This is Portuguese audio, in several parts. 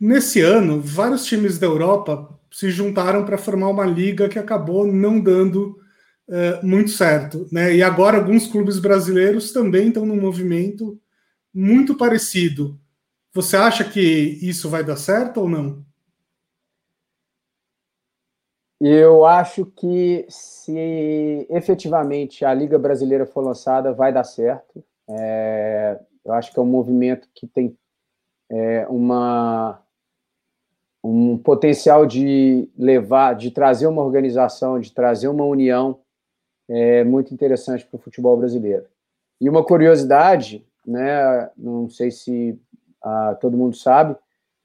nesse ano, vários times da Europa se juntaram para formar uma liga que acabou não dando uh, muito certo. Né? E agora alguns clubes brasileiros também estão num movimento muito parecido. Você acha que isso vai dar certo ou não? Eu acho que se efetivamente a Liga Brasileira for lançada, vai dar certo. É, eu acho que é um movimento que tem é, uma, um potencial de levar, de trazer uma organização, de trazer uma união é, muito interessante para o futebol brasileiro. E uma curiosidade, né, não sei se ah, todo mundo sabe,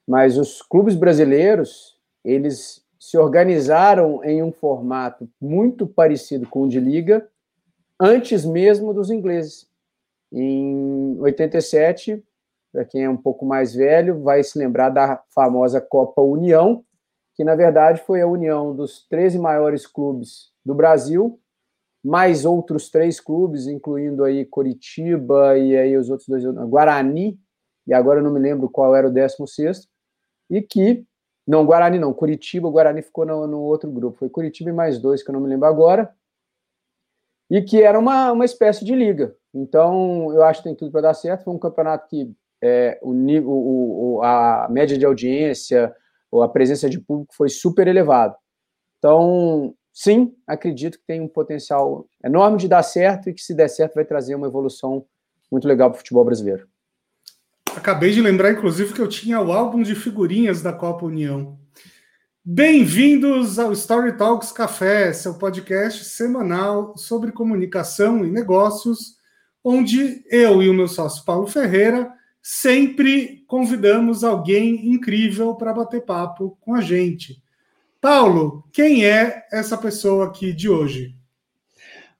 mas os clubes brasileiros, eles se organizaram em um formato muito parecido com o de liga antes mesmo dos ingleses. Em 87, para quem é um pouco mais velho, vai se lembrar da famosa Copa União, que na verdade foi a união dos 13 maiores clubes do Brasil, mais outros três clubes, incluindo aí Coritiba e aí os outros dois, Guarani, e agora eu não me lembro qual era o 16 e que não, Guarani não. Curitiba, o Guarani ficou no, no, outro grupo. Foi Curitiba e mais dois, que eu não me lembro agora. E que era uma, uma espécie de liga. Então, eu acho que tem tudo para dar certo. Foi um campeonato que é, o, o, a média de audiência, ou a presença de público foi super elevado. Então, sim, acredito que tem um potencial enorme de dar certo e que, se der certo, vai trazer uma evolução muito legal para o futebol brasileiro. Acabei de lembrar, inclusive, que eu tinha o álbum de figurinhas da Copa União. Bem-vindos ao Story Talks Café, seu podcast semanal sobre comunicação e negócios, onde eu e o meu sócio Paulo Ferreira sempre convidamos alguém incrível para bater papo com a gente. Paulo, quem é essa pessoa aqui de hoje?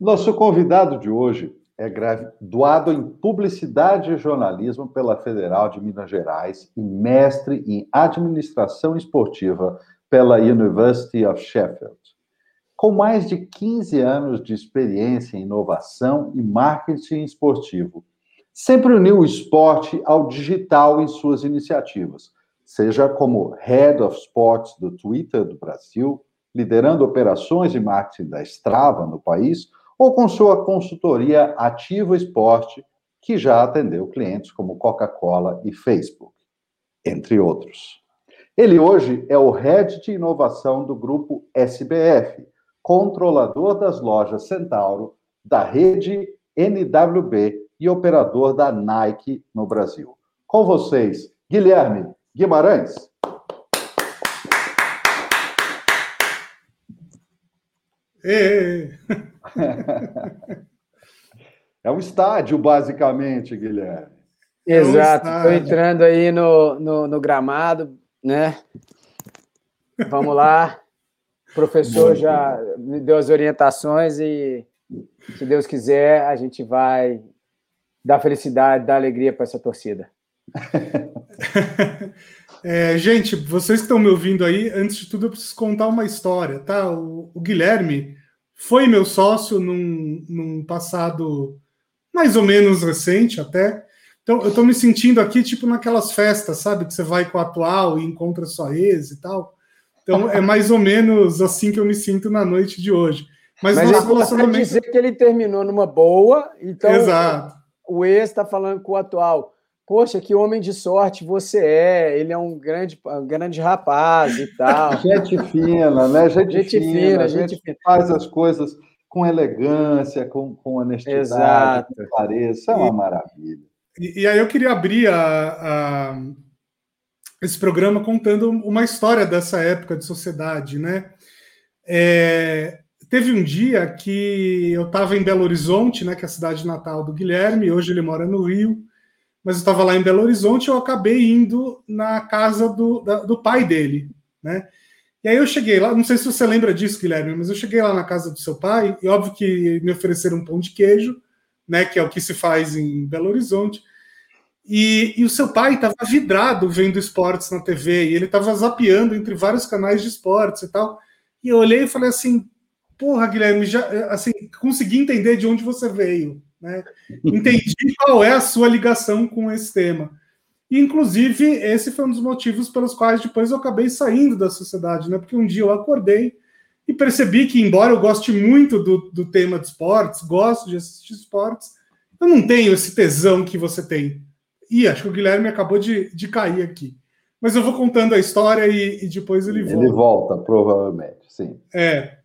Nosso convidado de hoje é graduado em Publicidade e Jornalismo pela Federal de Minas Gerais e mestre em Administração Esportiva pela University of Sheffield. Com mais de 15 anos de experiência em inovação e marketing esportivo, sempre uniu o esporte ao digital em suas iniciativas, seja como Head of Sports do Twitter do Brasil, liderando operações de marketing da Strava no país, ou com sua consultoria Ativo Esporte, que já atendeu clientes como Coca-Cola e Facebook, entre outros. Ele hoje é o head de inovação do grupo SBF, controlador das lojas Centauro, da rede NWB e operador da Nike no Brasil. Com vocês, Guilherme Guimarães. É um estádio, basicamente, Guilherme. Exato, estou é entrando aí no, no, no, gramado, né? Vamos lá. O professor já me deu as orientações e, se Deus quiser, a gente vai dar felicidade, dar alegria para essa torcida. É, gente, vocês que estão me ouvindo aí, antes de tudo eu preciso contar uma história, tá? O, o Guilherme foi meu sócio num, num, passado mais ou menos recente até. Então eu estou me sentindo aqui tipo naquelas festas, sabe? Que você vai com o atual e encontra sua ex e tal. Então é mais ou menos assim que eu me sinto na noite de hoje. Mas, Mas nosso relacionamento... dizer que ele terminou numa boa, então Exato. O ex está falando com o atual Poxa, que homem de sorte você é. Ele é um grande, um grande rapaz e tal. gente fina, né? Gente, gente fina, fina, gente, gente fina. faz as coisas com elegância, com, com honestidade, Exato. com clareza. Isso é uma e, maravilha. E, e, aí eu queria abrir a, a, esse programa contando uma história dessa época de sociedade, né? É, teve um dia que eu estava em Belo Horizonte, né, que é a cidade natal do Guilherme, hoje ele mora no Rio, mas eu estava lá em Belo Horizonte, eu acabei indo na casa do, da, do pai dele, né? E aí eu cheguei lá, não sei se você lembra disso, Guilherme, mas eu cheguei lá na casa do seu pai, e óbvio que me ofereceram um pão de queijo, né? Que é o que se faz em Belo Horizonte. E, e o seu pai estava vidrado vendo esportes na TV, e ele estava zapeando entre vários canais de esportes e tal. E eu olhei e falei assim: porra, Guilherme, já assim, consegui entender de onde você veio. Né? Entendi qual é a sua ligação com esse tema. E, inclusive, esse foi um dos motivos pelos quais depois eu acabei saindo da sociedade, né? Porque um dia eu acordei e percebi que, embora eu goste muito do, do tema de esportes, gosto de assistir esportes, eu não tenho esse tesão que você tem. E acho que o Guilherme acabou de, de cair aqui. Mas eu vou contando a história e, e depois ele volta. Ele volta, provavelmente, sim. É.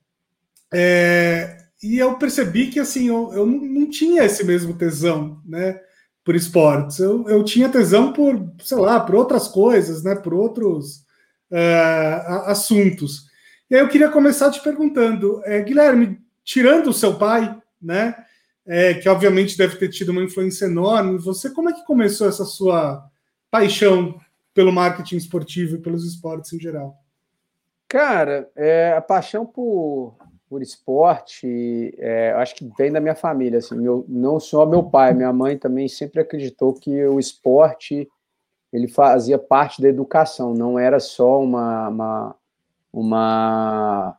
é e eu percebi que assim eu, eu não tinha esse mesmo tesão, né? Por esportes. Eu, eu tinha tesão por, sei lá, por outras coisas, né? Por outros uh, assuntos. E aí eu queria começar te perguntando, é, Guilherme, tirando o seu pai, né? É, que obviamente deve ter tido uma influência enorme. Você, como é que começou essa sua paixão pelo marketing esportivo e pelos esportes em geral? Cara, é, a paixão por, por esporte, é, acho que vem da minha família. Assim, meu, não só meu pai, minha mãe também sempre acreditou que o esporte ele fazia parte da educação, não era só uma, uma, uma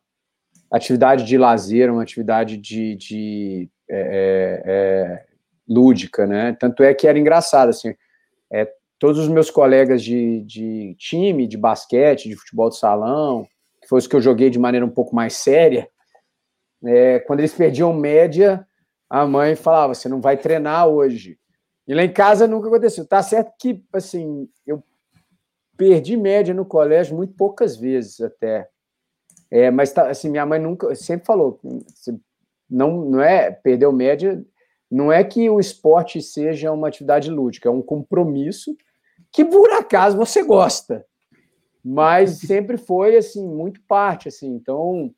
atividade de lazer, uma atividade de, de é, é, é, lúdica, né? Tanto é que era engraçado, assim, é, todos os meus colegas de, de time, de basquete, de futebol de salão, que foi os que eu joguei de maneira um pouco mais séria, é, quando eles perdiam média, a mãe falava: você não vai treinar hoje. E lá em casa nunca aconteceu. Tá certo que, assim, eu perdi média no colégio muito poucas vezes até. É, mas tá, assim, minha mãe nunca sempre falou, não, não é perdeu média, não é que o esporte seja uma atividade lúdica, é um compromisso que por acaso você gosta, mas sempre foi assim muito parte assim. Então,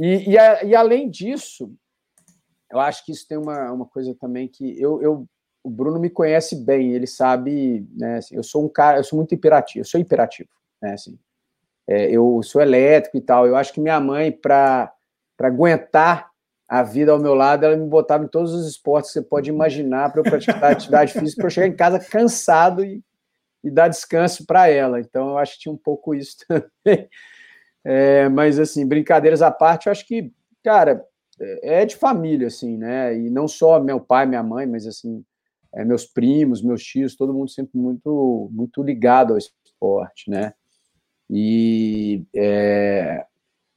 e, e, a, e além disso, eu acho que isso tem uma, uma coisa também que eu, eu o Bruno me conhece bem, ele sabe, né? Assim, eu sou um cara, eu sou muito imperativo, eu sou imperativo, né? Assim, é, eu sou elétrico e tal. Eu acho que minha mãe, para aguentar a vida ao meu lado, ela me botava em todos os esportes que você pode imaginar para eu praticar atividade física, para eu chegar em casa cansado e, e dar descanso para ela. Então, eu acho que tinha um pouco isso também. É, mas, assim, brincadeiras à parte, eu acho que, cara, é de família, assim, né? E não só meu pai, minha mãe, mas, assim, é, meus primos, meus tios, todo mundo sempre muito, muito ligado ao esporte, né? E, é,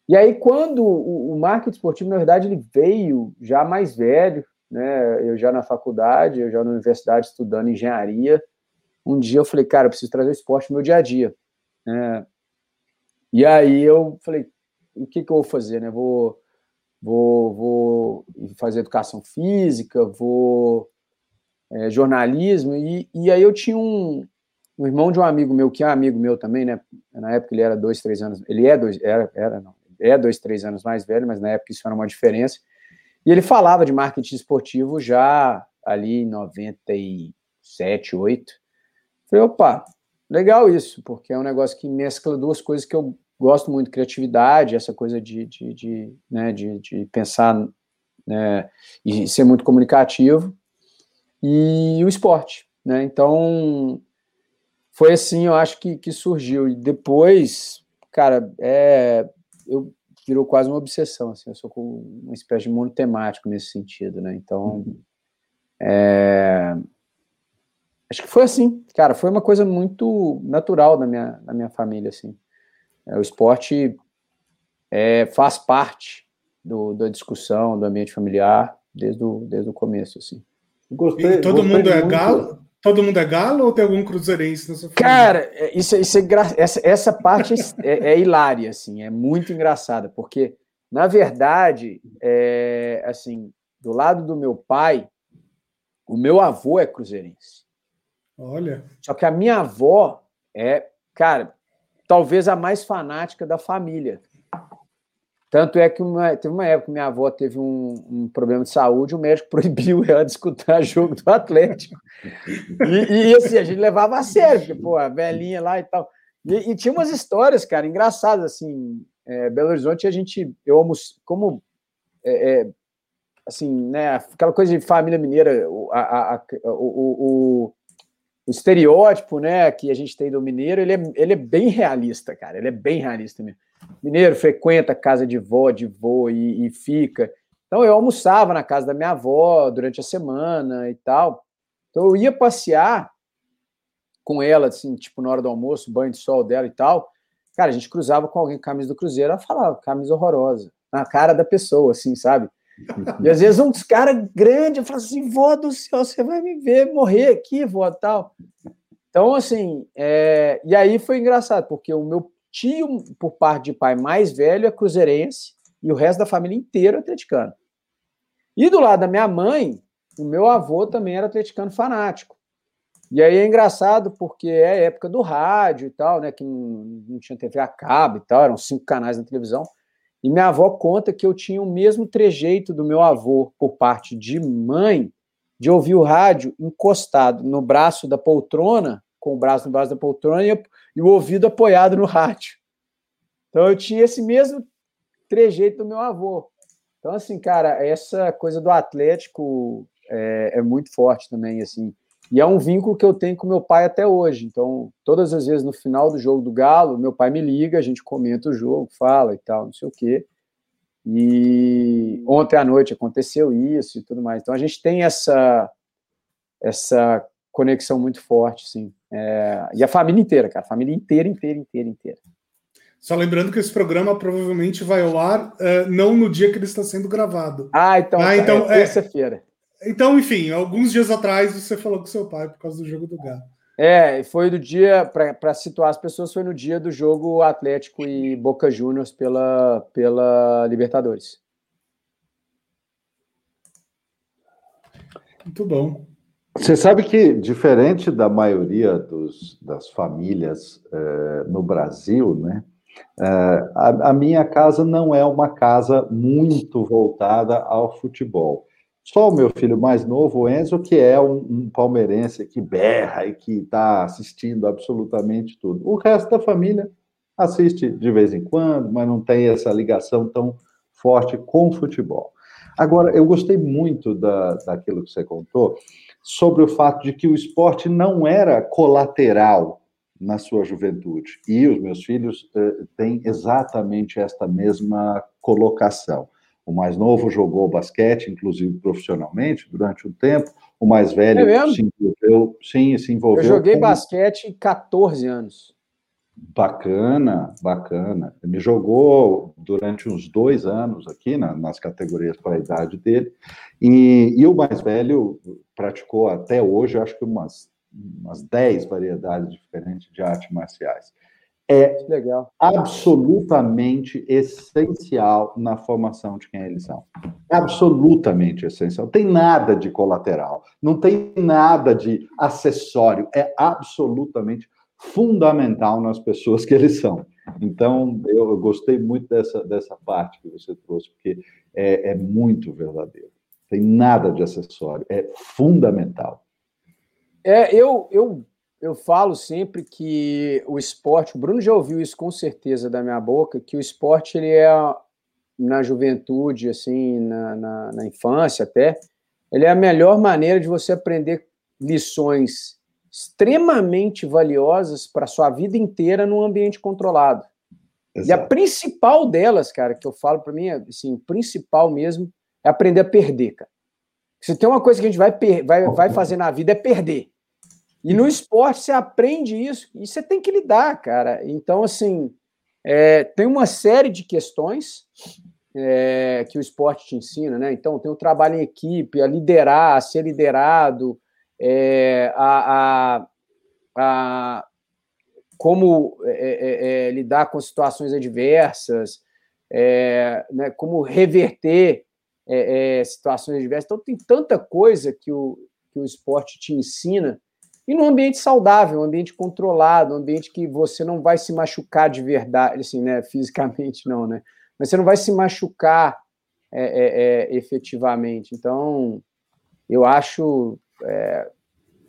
e aí, quando o, o marketing esportivo, na verdade, ele veio já mais velho, né? Eu já na faculdade, eu já na universidade estudando engenharia. Um dia eu falei, cara, eu preciso trazer o esporte no meu dia a dia. Né? E aí eu falei, o que, que eu vou fazer, né? Vou, vou, vou fazer educação física, vou é, jornalismo, e, e aí eu tinha um, um irmão de um amigo meu, que é amigo meu também, né? Na época ele era dois, três anos. Ele é dois, era, era não, é dois, três anos mais velho, mas na época isso era uma diferença. E ele falava de marketing esportivo já ali em 97, 8. Falei, opa, legal isso, porque é um negócio que mescla duas coisas que eu gosto muito, criatividade, essa coisa de, de, de, né, de, de pensar né, e ser muito comunicativo, e o esporte. Né? Então, foi assim, eu acho que, que surgiu. E depois, cara, é, eu virou quase uma obsessão, assim, eu sou com uma espécie de mundo temático nesse sentido, né? Então, é, acho que foi assim, cara, foi uma coisa muito natural na minha, na minha família, assim. É, o esporte é, faz parte do, da discussão, do ambiente familiar, desde o, desde o começo, assim. Gostei, e todo mundo é muito. galo? Todo mundo é galo ou tem algum cruzeirense na sua família? Cara, é, isso, isso é essa, essa parte é, é, hilária, assim, é muito engraçada, porque, na verdade, é, assim, do lado do meu pai, o meu avô é cruzeirense. Olha. Só que a minha avó é, cara, talvez a mais fanática da família. Tanto é que uma, teve uma época que minha avó teve um, um, problema de saúde, o médico proibiu ela de escutar jogo do Atlético. E, e assim, a gente levava a sério, porque, pô, a velhinha lá e tal. E, e tinha umas histórias, cara, engraçadas, assim. É, Belo Horizonte, a gente, eu almoço, como, é, é, assim, né, aquela coisa de família mineira, a, a, a, o, o, o, estereótipo, né, que a gente tem do mineiro, ele é, ele é bem realista, cara, ele é bem realista mesmo. Mineiro frequenta casa de vó, de vô e, e fica. Então eu almoçava na casa da minha avó durante a semana e tal. Então eu ia passear com ela, assim, tipo, na hora do almoço, banho de sol dela e tal, cara, a gente cruzava com alguém com camisa do Cruzeiro, ela falava, camisa horrorosa, na cara da pessoa, assim, sabe? E às vezes uns caras grandes, eu falo assim, vó do céu, você vai me ver morrer aqui, vó, tal. Então, assim, é... e aí foi engraçado, porque o meu tio, por parte de pai mais velho, é cruzeirense, e o resto da família inteira é atleticano. E do lado da minha mãe, o meu avô também era atleticano fanático. E aí é engraçado porque é época do rádio e tal, né? Que não, não tinha TV a cabo e tal, eram cinco canais na televisão. E minha avó conta que eu tinha o mesmo trejeito do meu avô, por parte de mãe, de ouvir o rádio encostado no braço da poltrona, com o braço no braço da poltrona e, o ouvido apoiado no rádio. Então eu tinha esse mesmo trejeito do meu avô. Então, assim, cara, essa coisa do Atlético é, é, muito forte também, assim. E é um vínculo que eu tenho com meu pai até hoje. Então, todas as vezes no final do jogo do Galo, meu pai me liga, a gente comenta o jogo, fala e tal, não sei o quê. E ontem à noite aconteceu isso e tudo mais. Então, a gente tem essa essa conexão muito forte, sim. É, e a família inteira, cara, a família inteira, inteira, inteira, inteira. Só lembrando que esse programa provavelmente vai ao ar uh, não no dia que ele está sendo gravado. Ah, então, ah, então é, é terça-feira. Então, enfim, alguns dias atrás você falou com seu pai por causa do jogo do Galo. É, foi do dia, para situar as pessoas, foi no dia do jogo Atlético e Boca Juniors pela, pela Libertadores. Muito bom. Você sabe que, diferente da maioria dos, das famílias eh, no Brasil, né, eh, a, a minha casa não é uma casa muito voltada ao futebol. Só o meu filho mais novo, o Enzo, que é um, um palmeirense que berra e que está assistindo absolutamente tudo. O resto da família assiste de vez em quando, mas não tem essa ligação tão forte com o futebol. Agora, eu gostei muito da, daquilo que você contou sobre o fato de que o esporte não era colateral na sua juventude. E os meus filhos eh, têm exatamente esta mesma colocação. O mais novo jogou basquete, inclusive profissionalmente, durante um tempo. O mais velho é se envolveu. Sim, se envolveu. Eu joguei com... basquete 14 anos. Bacana, bacana. Ele jogou durante uns dois anos aqui na, nas categorias para a idade dele. E, e, o mais velho praticou até hoje, acho que umas, umas 10 variedades diferentes de artes marciais é Legal. absolutamente essencial na formação de quem eles são. Absolutamente essencial. Tem nada de colateral, não tem nada de acessório, é absolutamente fundamental nas pessoas que eles são. Então, eu gostei muito dessa, dessa parte que você trouxe, porque é, é muito verdadeiro. Tem nada de acessório, é fundamental. É, eu, eu eu falo sempre que o esporte, o Bruno já ouviu isso com certeza da minha boca, que o esporte ele é na juventude, assim, na, na, na infância até, ele é a melhor maneira de você aprender lições extremamente valiosas para sua vida inteira num ambiente controlado. Exato. E a principal delas, cara, que eu falo para mim, assim, principal mesmo, é aprender a perder, cara. Se tem uma coisa que a gente vai, vai, vai fazer na vida é perder. E no esporte você aprende isso e você tem que lidar, cara. Então, assim, é, tem uma série de questões é, que o esporte te ensina, né? Então, tem o trabalho em equipe, a liderar, a ser liderado, é, a, a, a, como é, é, é, lidar com situações adversas, né, como reverter situações adversas. Então, tem tanta coisa que o, que o esporte te ensina e num ambiente saudável, um ambiente controlado, um ambiente que você não vai se machucar de verdade, assim, né? Fisicamente não, né? Mas você não vai se machucar é, é, é, efetivamente. Então, eu acho. É,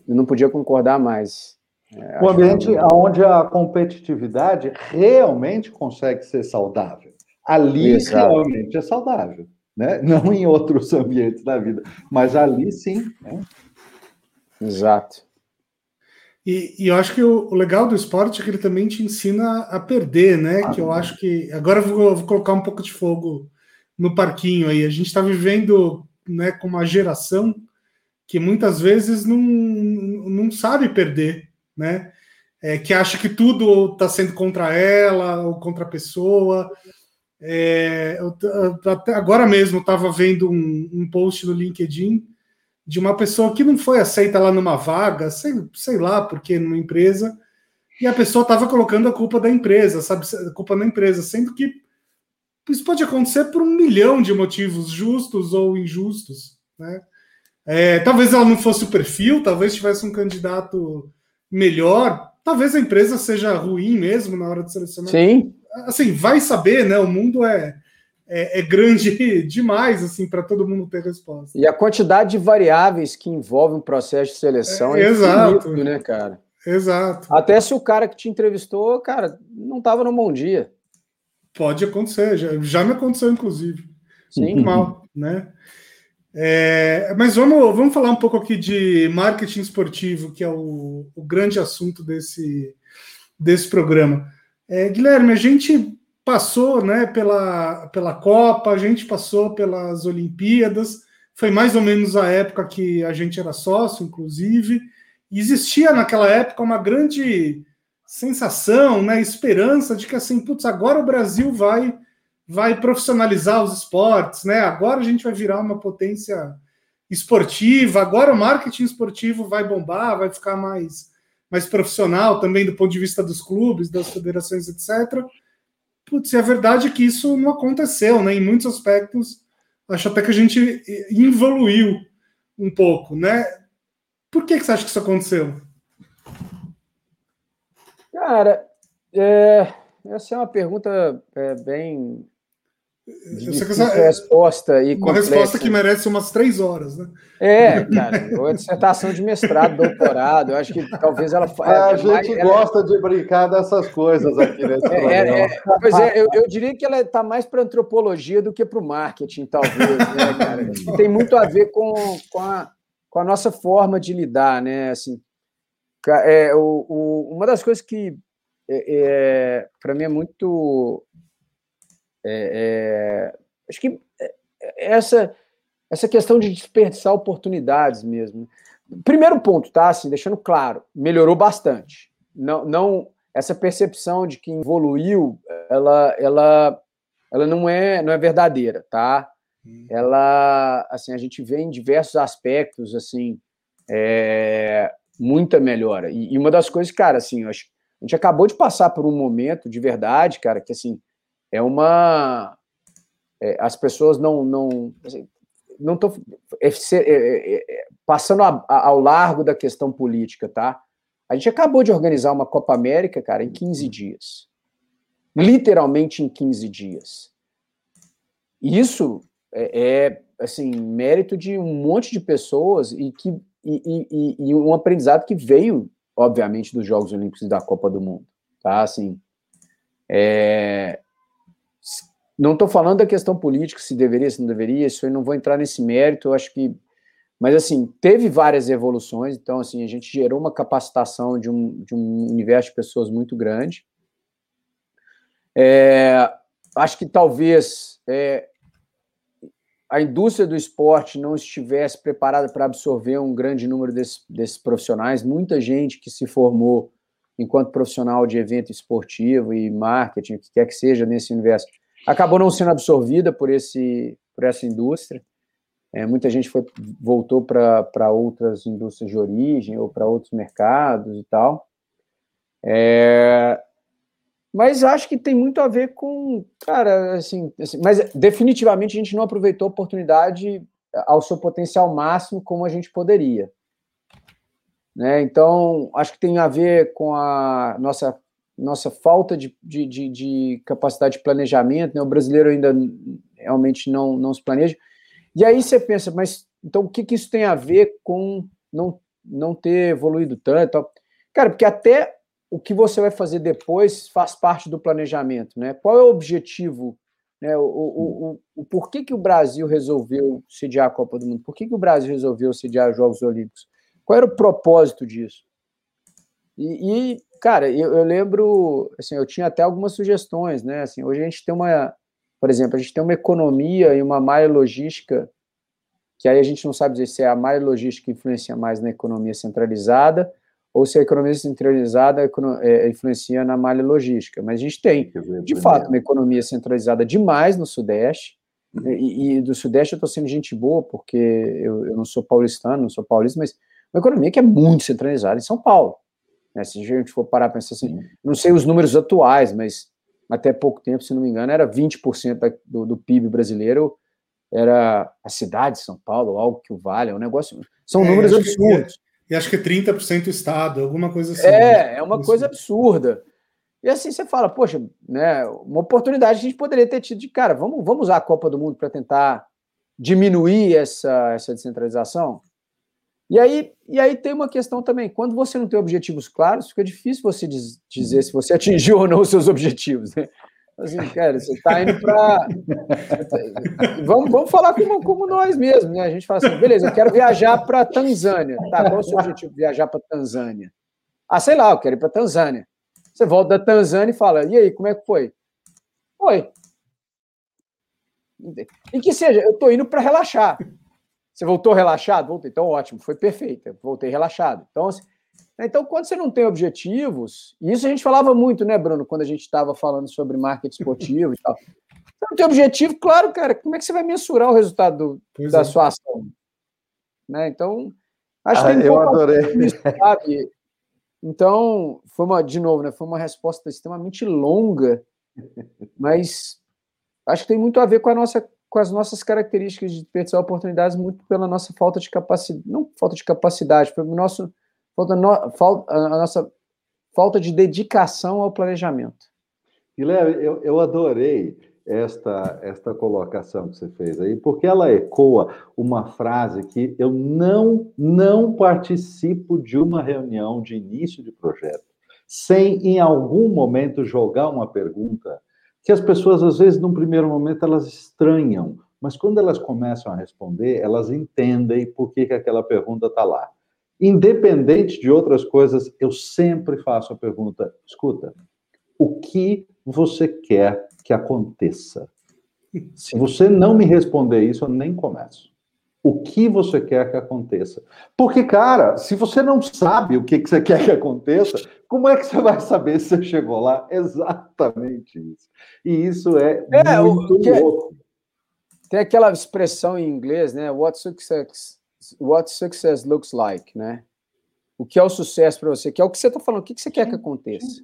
eu não podia concordar mais. É, um ambiente que... onde a competitividade realmente consegue ser saudável. Ali Exato. realmente é saudável. Né? Não em outros ambientes da vida, mas ali sim. Né? Exato. E, e, eu acho que o, o, legal do esporte é que ele também te ensina a perder, né? Ah, que eu acho que. Agora eu vou, vou, colocar um pouco de fogo no parquinho aí. A gente está vivendo né, com uma geração que muitas vezes não, não sabe perder. né? É, que acha que tudo está sendo contra ela ou contra a pessoa. É, eu, eu, agora mesmo estava vendo um, um, post no LinkedIn de uma pessoa que não foi aceita lá numa vaga, sei, sei lá porque numa empresa, e a pessoa estava colocando a culpa da empresa, sabe? A culpa da empresa, sendo que isso pode acontecer por um milhão de motivos justos ou injustos, né? É, talvez ela não fosse o perfil, talvez tivesse um candidato melhor, talvez a empresa seja ruim mesmo na hora de selecionar. Sim. Assim, vai saber, né? O mundo é, é, é grande demais assim para todo mundo ter resposta. E a quantidade de variáveis que envolve um processo de seleção é, é exato, infinito, né, cara? Exato. Até se o cara que te entrevistou, cara, não estava no bom dia. Pode acontecer, já, já me aconteceu, inclusive. Sim. Mal, né? É, mas vamos, vamos falar um pouco aqui de marketing esportivo, que é o, o grande assunto desse, desse programa. É, Guilherme, a gente passou né, pela, pela Copa, a gente passou pelas Olimpíadas, foi mais ou menos a época que a gente era sócio, inclusive. Existia naquela época uma grande sensação, né, esperança de que assim, putz, agora o Brasil vai vai profissionalizar os esportes, né? Agora a gente vai virar uma potência esportiva, agora o marketing esportivo vai bombar, vai ficar mais mais profissional também do ponto de vista dos clubes, das federações, etc. Putz, é verdade que isso não aconteceu, né? Em muitos aspectos, acho até que a gente evoluiu um pouco, né? Por que, que você acha que isso aconteceu? Cara, é, essa é uma pergunta é, bem essa, resposta e uma complexa. resposta que merece umas três horas, né? É, cara, uma dissertação de mestrado, doutorado, eu acho que talvez ela. É, a gente ela... gosta de brincar dessas coisas aqui nesse é, é, é, Pois é, eu, eu diria que ela está mais para antropologia do que para o marketing, talvez, né, cara? Tem muito a ver com, com, a, com a nossa forma de lidar, né? Assim, é, o, o, uma das coisas que é, é para mim é muito. É, é acho que é, essa, essa questão de desperdiçar oportunidades mesmo. Primeiro ponto, tá? Assim, deixando claro, melhorou bastante. Não, não essa percepção de que evoluiu, ela, ela, ela não é, não é verdadeira, tá? Hum. Ela, assim, a gente vê em diversos aspectos, assim, é, muita melhora. E, e, uma das coisas, cara, assim, acho, a gente acabou de passar por um momento de verdade, cara, que assim é uma é, as pessoas não não assim, não tô é, é, é, passando a, a, ao largo da questão política, tá? A gente acabou de organizar uma Copa América, cara, em 15 dias. Literalmente em 15 dias. Isso é, é assim, mérito de um monte de pessoas e que e, e, e, um aprendizado que veio, obviamente, dos Jogos Olímpicos e da Copa do Mundo, tá? Assim, é... não estou falando da questão política, se deveria, se não deveria, isso eu não vou entrar nesse mérito, eu acho que, mas assim, teve várias evoluções, então assim, a gente gerou uma capacitação de um, de um universo de pessoas muito grande. É... Acho que talvez é, a indústria do esporte não estivesse preparada para absorver um grande número desses, desses, profissionais, muita gente que se formou enquanto profissional de evento esportivo e marketing, o que quer que seja nesse universo, acabou não sendo absorvida por, esse, por essa indústria. É, muita gente foi, voltou para outras indústrias de origem ou para outros mercados e tal. É, mas acho que tem muito a ver com, cara, assim, assim, mas definitivamente a gente não aproveitou a oportunidade ao seu potencial máximo como a gente poderia. Né? Então, acho que tem a ver com a nossa, nossa falta de, de, de, de capacidade de planejamento, né? o brasileiro ainda realmente não, não se planeja. E aí você pensa, mas então o que, que isso tem a ver com não, não ter evoluído tanto? Cara, porque até o que você vai fazer depois faz parte do planejamento, né? Qual é o objetivo, né? O, o, o, o porquê que o Brasil resolveu sediar a Copa do Mundo? Por que, que o Brasil resolveu sediar os Jogos Olímpicos? Qual era o propósito disso? E, e cara, eu, eu, lembro, assim, eu tinha até algumas sugestões, né? Assim, hoje a gente tem uma, por exemplo, a gente tem uma economia e uma malha logística que aí a gente não sabe dizer se é a malha logística que influencia mais na economia centralizada ou se a economia centralizada é, influencia na malha logística. Mas a gente tem, de fato, uma economia centralizada demais no Sudeste, uhum. e, e, do Sudeste eu estou sendo gente boa, porque eu, eu, não sou paulistano, não sou paulista, mas uma economia que é muito centralizada em São Paulo. Né? Se a gente for parar para pensar assim, não sei os números atuais, mas até pouco tempo, se não me engano, era 20% do, do PIB brasileiro era a cidade de São Paulo, algo que o vale, é um negócio. São é, números absurdos. E acho que é 30% Estado, alguma coisa assim. É, é uma coisa absurda. E assim você fala, poxa, né, uma oportunidade que a gente poderia ter tido de cara, vamos, vamos usar a Copa do Mundo para tentar diminuir essa, essa descentralização? E aí, e aí tem uma questão também, quando você não tem objetivos claros, fica difícil você diz, dizer se você atingiu ou não os seus objetivos. Né? Assim, cara, você está indo para. vamos, vamos falar como, como nós mesmos, né? A gente fala assim, beleza, eu quero viajar para Tanzânia. Tá, qual é o seu objetivo? Viajar para Tanzânia. Ah, sei lá, eu quero ir para Tanzânia. Você volta da Tanzânia e fala, e aí, como é que foi? Foi. E que seja, eu estou indo para relaxar. Você voltou relaxado? Voltei, então ótimo, foi perfeito. Voltei relaxado. Então, assim, então, quando você não tem objetivos, e isso a gente falava muito, né, Bruno, quando a gente estava falando sobre marketing esportivo e tal. Você não tem objetivo, claro, cara, como é que você vai mensurar o resultado do, da é. sua ação? Né? Então, acho ah, que eu adorei. Isso, sabe? Então, foi uma, de novo, né, foi uma resposta extremamente longa, mas acho que tem muito a ver com a nossa com as nossas características de desperdiçar oportunidades muito pela nossa falta de capacidade, não falta de capacidade, pelo nosso falta, no, a nossa falta de dedicação ao planejamento. Guilherme, eu, eu adorei esta, esta colocação que você fez aí, porque ela ecoa uma frase que eu não, não participo de uma reunião de início de projeto sem, em algum momento, jogar uma pergunta que as pessoas, às vezes, num primeiro momento, elas estranham, mas quando elas começam a responder, elas entendem por que, que aquela pergunta está lá. Independente de outras coisas, eu sempre faço a pergunta: escuta, o que você quer que aconteça? Se você não me responder isso, eu nem começo. O que você quer que aconteça? Porque, cara, se você não sabe o que você quer que aconteça, como é que você vai saber se você chegou lá? Exatamente isso. E isso é, é muito que, louco. Tem aquela expressão em inglês, né? What success what success looks like, né? O que é o sucesso para você? Que é o que você está falando. O que você quer que aconteça?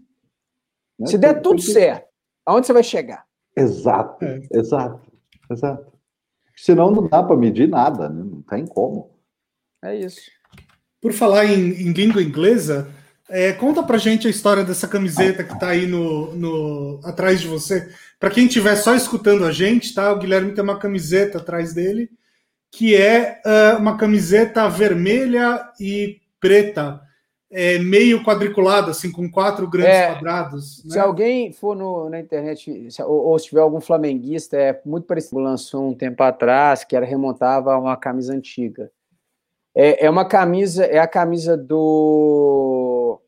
Né? Se der tudo certo, aonde você vai chegar? Exato, é. exato, exato. Senão não dá para medir nada, né? não tem como. É isso. Por falar em, em língua inglesa, é, conta pra gente a história dessa camiseta que está aí no, no, atrás de você. Para quem estiver só escutando a gente, tá? O Guilherme tem uma camiseta atrás dele que é uh, uma camiseta vermelha e preta, é, meio quadriculada, assim, com quatro grandes é, quadrados. Né? Se alguém for no, na internet, se, ou, ou, se tiver algum flamenguista, é muito parecido. Lançou um tempo atrás, que era remontava a uma camisa antiga. É, é uma camisa, é a camisa do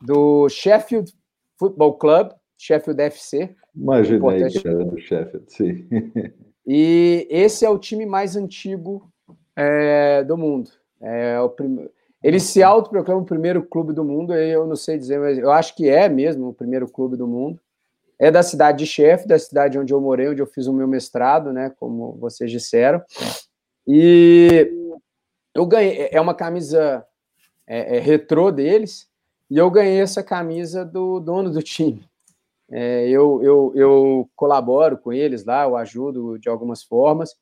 do Sheffield Football Club, Sheffield FC. Imaginei que era do Sheffield, sim. E esse é o time mais antigo é, do mundo. É o prim... Ele se autoproclama o primeiro clube do mundo, eu não sei dizer, mas eu acho que é mesmo o primeiro clube do mundo. É da cidade de Chefe, da cidade onde eu morei, onde eu fiz o meu mestrado, né, como vocês disseram. E eu ganhei, é uma camisa é, é, retrô deles, e eu ganhei essa camisa do dono do time. É, eu, eu, eu colaboro com eles lá, eu ajudo de algumas formas.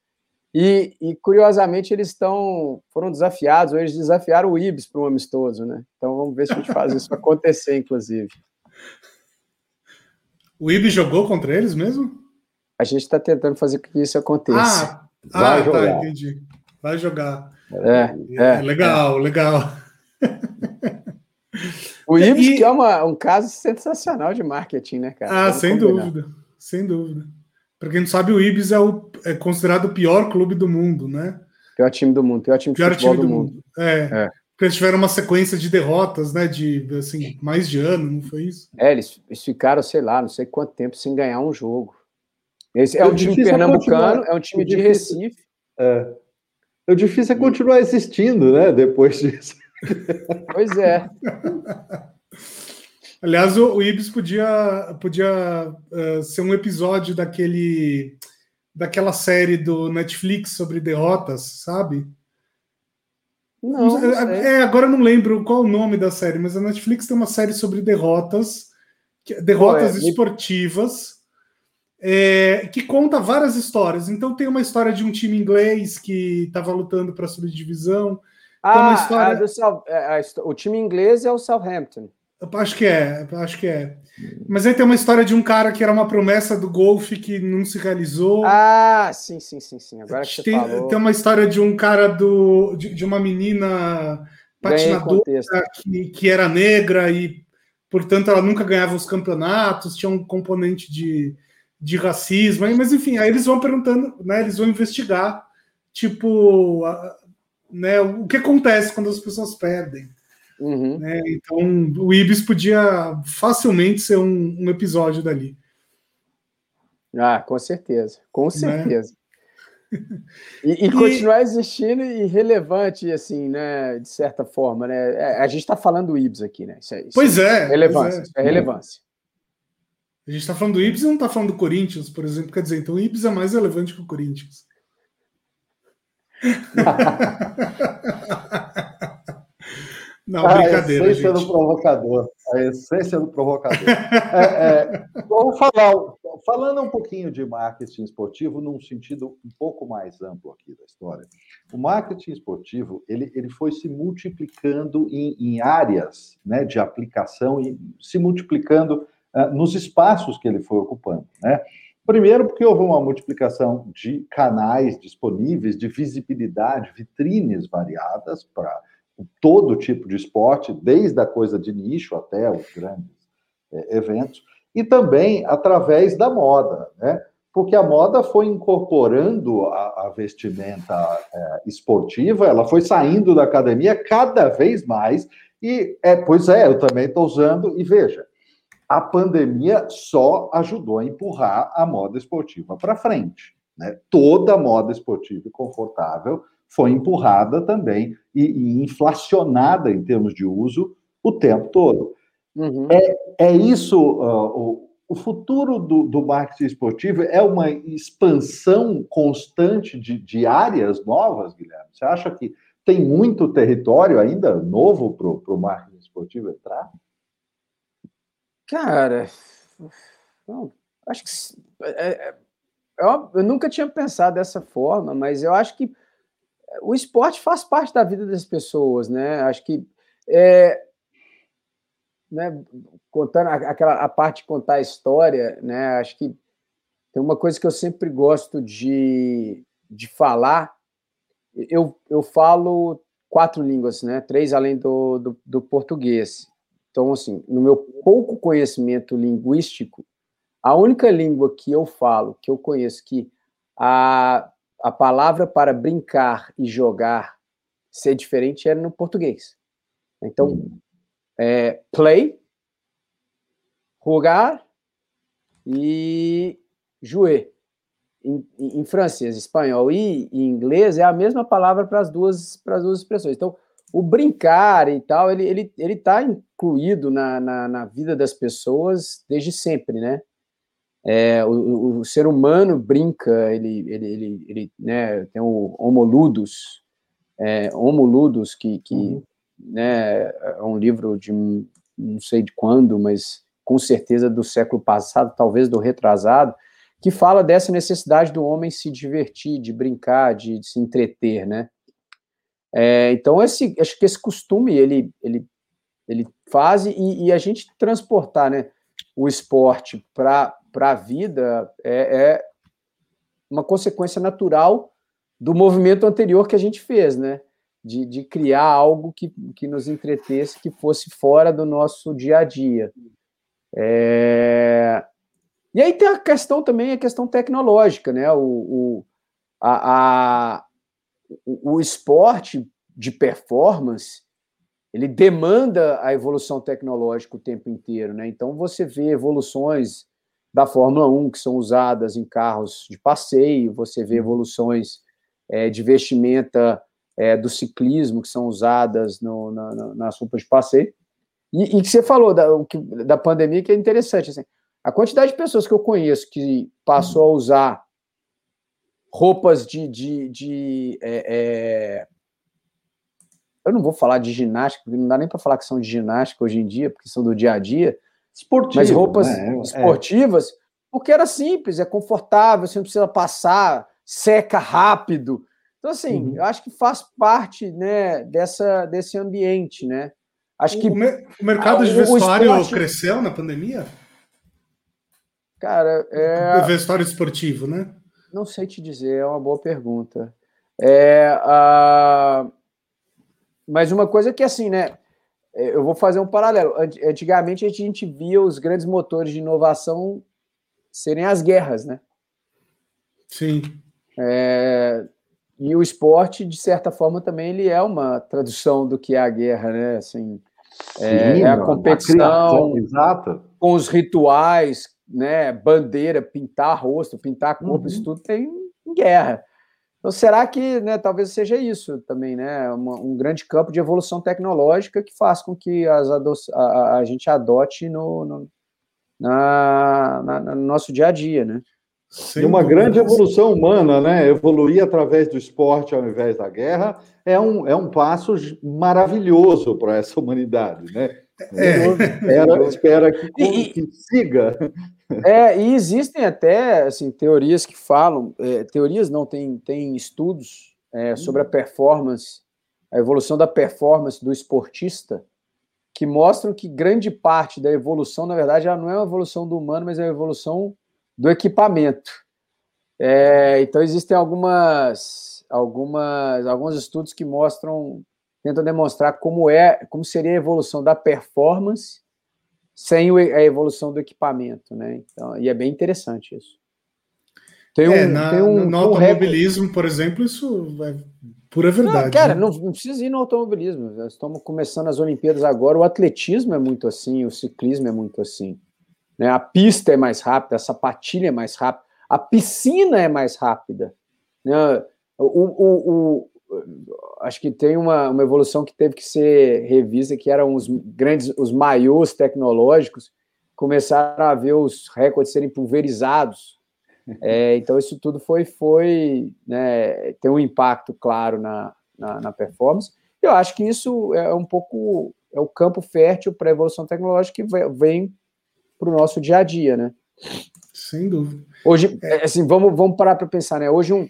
E, e curiosamente, eles estão foram desafiados, ou eles desafiaram o Ibis para um amistoso, né? Então vamos ver se a gente faz isso acontecer, inclusive. O Ibis jogou contra eles mesmo? A gente está tentando fazer com que isso aconteça. Ah, ah tá, entendi. Vai jogar. É, é, é legal, é. legal. O Ibis, e... que é uma, um caso sensacional de marketing, né, cara? Ah, Vamos sem combinar. dúvida, sem dúvida. Para quem não sabe, o Ibis é, o, é, considerado o pior clube do mundo, né? Pior time do mundo, pior time pior futebol time do, do mundo. mundo. É, é. Porque eles tiveram uma sequência de derrotas, né? De assim, mais de ano, não foi isso? É, eles, eles ficaram, sei lá, não sei quanto tempo sem ganhar um jogo. Esse é um time pernambucano, é um time de Recife. É. O difícil é continuar existindo, né? Depois disso. Pois é. Aliás, o, o Ibis podia, podia uh, ser um episódio daquele daquela série do Netflix sobre derrotas, sabe? Não, não é, agora eu não lembro qual o nome da série, mas a Netflix tem uma série sobre derrotas, derrotas é, esportivas, é, que conta várias histórias. Então tem uma história de um time inglês que estava lutando para subir divisão. Ah, história... do, é, o time inglês é o Southampton. Acho que é, acho que é. Mas aí tem uma história de um cara que era uma promessa do golfe que não se realizou. Ah, sim, sim, sim, sim. Agora que tem, falou... tem uma história de um cara do de, de uma menina patinadora que, que era negra e, portanto, ela nunca ganhava os campeonatos, tinha um componente de, de racismo, mas enfim, aí eles vão perguntando, né? Eles vão investigar, tipo, né, o que acontece quando as pessoas perdem. Uhum. Né? Então, o Ibis podia facilmente ser um, um, episódio dali. Ah, com certeza, com né? certeza. Né? E, e, continuar existindo e relevante, assim, né? De certa forma, né? É, a gente está falando do Ibis aqui, né? Isso é, isso pois é. Relevância, pois é. é relevância. A gente está falando do Ibis e não está falando do Corinthians, por exemplo. Quer dizer, então o Ibis é mais relevante que o Corinthians. Não, a brincadeira. A essência gente. do provocador. A essência do provocador. é, é, vamos falar, falando um pouquinho de marketing esportivo num sentido um pouco mais amplo aqui da história. O marketing esportivo ele, ele foi se multiplicando em, em áreas né, de aplicação e se multiplicando uh, nos espaços que ele foi ocupando. Né? Primeiro, porque houve uma multiplicação de canais disponíveis, de visibilidade, vitrines variadas para todo tipo de esporte, desde a coisa de nicho até os grandes é, eventos, e também através da moda, né? Porque a moda foi incorporando a, a vestimenta é, esportiva, ela foi saindo da academia cada vez mais, e é, pois é, eu também estou usando, e veja, a pandemia só ajudou a empurrar a moda esportiva para frente. Né? Toda moda esportiva e confortável foi empurrada também e, e inflacionada em termos de uso o tempo todo. Uhum. É, é isso, uh, o, o futuro do, do, marketing esportivo é uma expansão constante de, de áreas novas, Guilherme? Você acha que tem muito território ainda novo para o marketing esportivo entrar? Cara, não, acho que é, é, eu, eu nunca tinha pensado dessa forma, mas eu acho que o esporte faz parte da vida das pessoas, né? Acho que é, né, contando aquela a parte de contar a história, né? Acho que tem uma coisa que eu sempre gosto de, de falar. Eu, eu falo quatro línguas, né? Três além do, do, do português. Então, assim, no meu pouco conhecimento linguístico, a única língua que eu falo, que eu conheço, que a a palavra para brincar e jogar ser diferente era no português. Então, hum. é, play, jogar e jouer. Em, em, francês, espanhol e em inglês é a mesma palavra para as duas para as duas expressões. Então, o brincar e tal, ele ele ele está incluído na, na, na vida das pessoas desde sempre, né? É, o, o, ser humano brinca, ele, ele, ele, ele né, tem o Homo Ludus, é, que, que uhum. né, é um livro de não sei de quando, mas com certeza do século passado, talvez do retrasado, que fala dessa necessidade do homem se divertir, de brincar, de, de se entreter, né? É, então, esse, acho que esse costume, ele, ele, ele faz e, e a gente transportar, né, o esporte para para a vida é, é, uma consequência natural do movimento anterior que a gente fez, né? De, de criar algo que, que nos entretesse, que fosse fora do nosso dia a dia. É... E aí tem a questão também, a questão tecnológica, né? O, o, a, a, o esporte de performance ele demanda a evolução tecnológica o tempo inteiro, né? Então você vê evoluções da Fórmula 1 que são usadas em carros de passeio, você vê uhum. evoluções é, de vestimenta é, do ciclismo que são usadas no, na, nas roupas de passeio. E, e que você falou da, da pandemia, que é interessante. Assim, a quantidade de pessoas que eu conheço que passou a usar roupas de. de, de é... eu não vou falar de ginástica, porque não dá nem para falar que são de ginástica hoje em dia, porque são do dia a dia. Esportivo, mas roupas né? É. esportivas, porque era simples, é confortável, você não precisa passar, seca rápido. Então, assim, uhum. eu acho que faz parte né, dessa, desse ambiente, né? Acho que. O, o mercado de vestuário esporte... cresceu na pandemia? Cara, é. O vestuário esportivo, né? Não sei te dizer, é uma boa pergunta. É, uh... Mas uma coisa que, assim, né? É, eu vou fazer um paralelo. Antigamente a gente via os grandes motores de inovação serem as guerras, né? Sim. É, e o esporte, de certa forma, também ele é uma tradução do que é a guerra, né? Assim, é, Sim, é a competição a com os rituais, né? Bandeira, pintar rosto, pintar corpo, uhum. isso tudo tem guerra. Então, será que né, talvez seja isso também, né? Uma, um grande campo de evolução tecnológica que faz com que as a, a, gente adote no, no, na, na, no nosso dia a dia, né? Sem e uma grande evolução humana, né? Evoluir através do esporte ao invés da guerra é um, é um passo maravilhoso para essa humanidade, né? É. Espera, espera que, e, que, siga. É, e existem até assim, teorias que falam, é, teorias não, tem, tem estudos é, sobre a performance, a evolução da performance do esportista, que mostram que grande parte da evolução, na verdade, ela não é uma evolução do humano, mas é uma evolução do equipamento. É, então existem algumas, algumas, alguns estudos que mostram, tentam demonstrar como é, como seria a evolução da performance sem a evolução do equipamento, né? Então, e é bem interessante isso. Tem é, um, é, na, tem um, no automobilismo, um por exemplo, isso é pura verdade. Não, cara, né? não, não, precisa ir no automobilismo. Nós estamos começando as Olimpíadas agora. O atletismo é muito assim, o ciclismo é muito assim. Né? A pista é mais rápida, a sapatilha é mais rápida, a piscina é mais rápida. Né? O, o, o, acho que tem uma, uma evolução que teve que ser revista, que eram os grandes, os maiôs tecnológicos, começaram a ver os recordes serem pulverizados. É, então, isso tudo foi, foi né, tem um impacto claro na, na, na performance. Eu acho que isso é um pouco é o campo fértil para a evolução tecnológica que vem para o nosso dia a dia, né? Sem dúvida. Hoje, é. assim, vamos, vamos parar para pensar, né? Hoje um,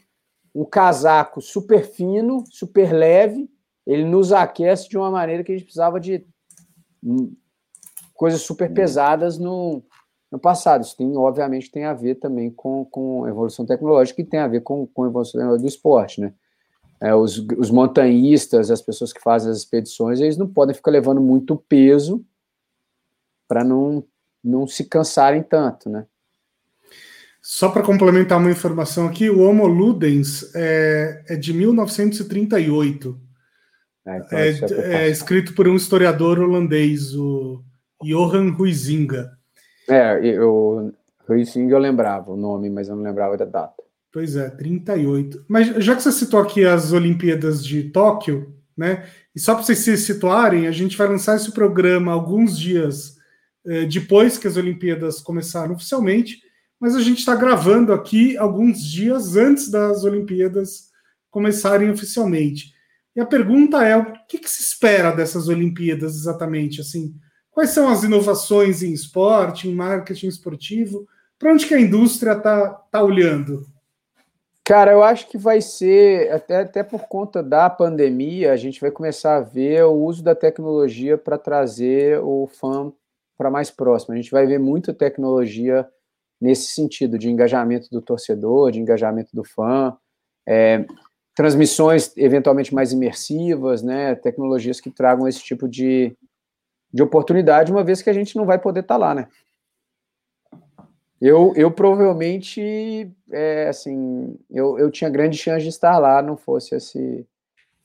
um casaco super fino, super leve, ele nos aquece de uma maneira que a gente precisava de coisas super pesadas no, no passado. Isso tem, obviamente, tem a ver também com, com a evolução tecnológica e tem a ver com, com a evolução do esporte, né? É, os, os montanhistas, as pessoas que fazem as expedições, eles não podem ficar levando muito peso para não não se cansarem tanto, né? Só para complementar uma informação aqui, o Homo ludens é, é de 1938. É, então é, é, é escrito por um historiador holandês, o Johan Huizinga. É, eu, Huizinga eu lembrava o nome, mas eu não lembrava da data. Pois é, 38. Mas já que você citou aqui as Olimpíadas de Tóquio, né? E só para vocês se situarem, a gente vai lançar esse programa alguns dias é, depois que as Olimpíadas começaram oficialmente, mas a gente está gravando aqui alguns dias antes das Olimpíadas começarem oficialmente. E a pergunta é: o que, que se espera dessas Olimpíadas exatamente? Assim, quais são as inovações em esporte, em marketing esportivo? Para onde que a indústria está tá olhando? Cara, eu acho que vai ser, até, até por conta da pandemia, a gente vai começar a ver o uso da tecnologia para trazer o fã para mais próximo. A gente vai ver muita tecnologia nesse sentido, de engajamento do torcedor, de engajamento do fã, é, transmissões eventualmente mais imersivas, né, tecnologias que tragam esse tipo de, de oportunidade, uma vez que a gente não vai poder estar tá lá, né? Eu, eu provavelmente, é, assim, eu, eu tinha grande chance de estar lá, não fosse esse,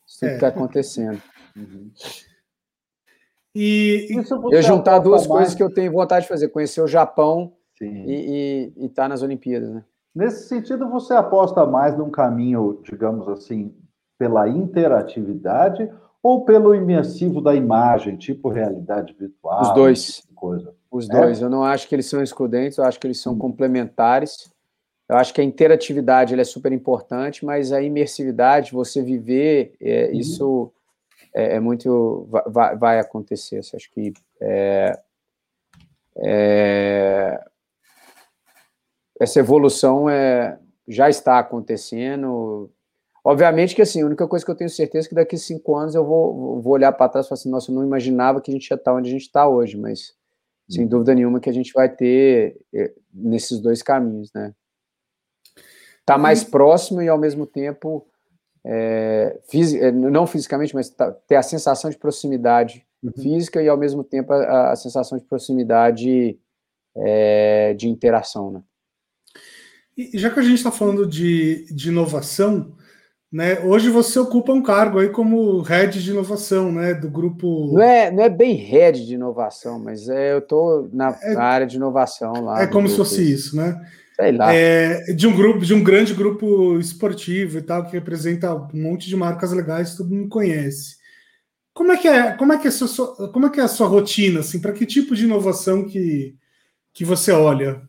isso que está é. acontecendo. Uhum. E, eu juntar duas mais... coisas que eu tenho vontade de fazer: conhecer o Japão Sim. e estar tá nas Olimpíadas. Né? Nesse sentido, você aposta mais num caminho, digamos assim, pela interatividade ou pelo imersivo da imagem, tipo realidade virtual? Os dois. Tipo coisa? Os dois. É? Eu não acho que eles são excludentes, eu acho que eles são hum. complementares. Eu acho que a interatividade é super importante, mas a imersividade, você viver, é, uhum. isso é, é, muito. Vai, vai acontecer. Eu acho que. É, é, essa evolução é, já está acontecendo. Obviamente que assim, a única coisa que eu tenho certeza é que daqui a cinco anos eu vou, vou olhar para trás e falar assim, nossa, eu não imaginava que a gente ia estar onde a gente está hoje, mas sem uhum. dúvida nenhuma que a gente vai ter é, nesses dois caminhos, né? Tá mais próximo e ao mesmo tempo é, é não fisicamente, mas tá, ter a sensação de proximidade uhum. física e ao mesmo tempo a, a sensação de proximidade é, de interação, né? E já que a gente está falando de, de inovação, né, hoje você ocupa um cargo aí como head de inovação, né, do grupo. Não é, não é bem head de inovação, mas é, eu estou na, é, área de inovação lá. É como se fosse isso, né? Sei lá. É, de um grupo, de um grande grupo esportivo e tal, que representa um monte de marcas legais, todo mundo conhece. Como é que é, como é que é, sua, como é, que é a sua rotina, assim, para que tipo de inovação que, que você olha?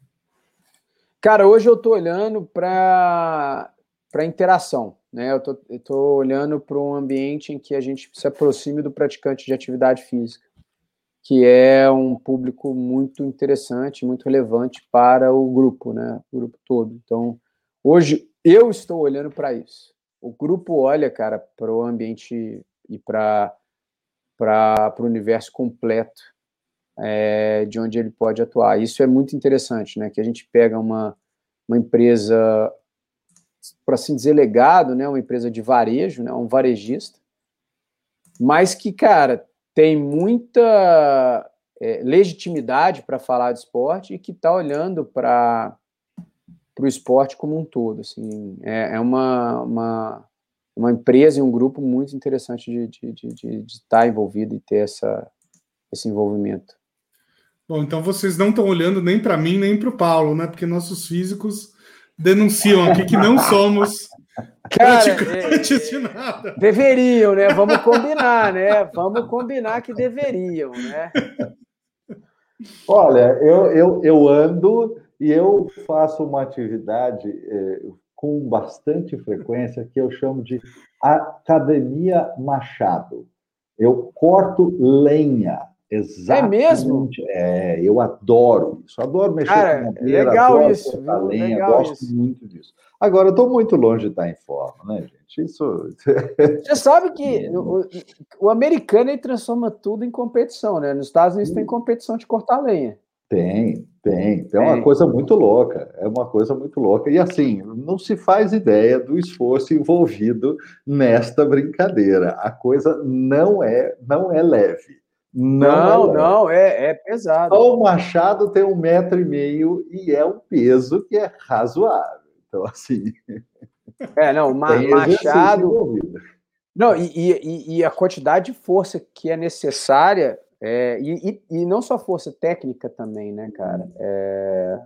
Cara, hoje eu estou olhando para para interação, né? Eu tô, estou olhando para um ambiente em que a gente se aproxime do praticante de atividade física que é um público muito interessante, muito relevante para o grupo, né? O grupo todo. Então, hoje eu estou olhando para isso. O grupo olha, cara, para o ambiente e para o universo completo é, de onde ele pode atuar. Isso é muito interessante, né? Que a gente pega uma, uma empresa, por assim dizer, legado, né? Uma empresa de varejo, né? Um varejista, mas que, cara, tem muita é, legitimidade para falar de esporte e que está olhando para o esporte como um todo. Assim, é, é uma, uma, uma, empresa e um grupo muito interessante de estar de, de, de estar envolvido e ter essa, esse envolvimento. Bom, então vocês não estão olhando nem para mim nem para o Paulo, né? Porque nossos físicos denunciam aqui que não somos Cara, é, de nada. Deveriam, né? Vamos combinar, né? Vamos combinar que deveriam, né? Olha, eu, eu, eu ando e eu faço uma atividade é, com bastante frequência que eu chamo de Academia Machado. Eu corto lenha. Exatamente. É mesmo? É, eu adoro isso. Adoro mexer Cara, com madeira, legal isso, lenha, legal gosto isso. muito disso. Agora, eu estou muito longe de estar em forma, né, gente? Isso. Você sabe que o, o americano ele transforma tudo em competição, né? Nos Estados Unidos tem competição de cortar lenha. Tem, tem. É uma coisa muito louca. É uma coisa muito louca. E assim, não se faz ideia do esforço envolvido nesta brincadeira. A coisa não é, não é leve. Não, não, é, não é, é pesado. o machado tem um metro e meio e é um peso que é razoável. Então, assim. É, não, ma Machado. Não, e, e, e, a quantidade de força que é necessária, é, e, e, não só força técnica também, né, cara? É,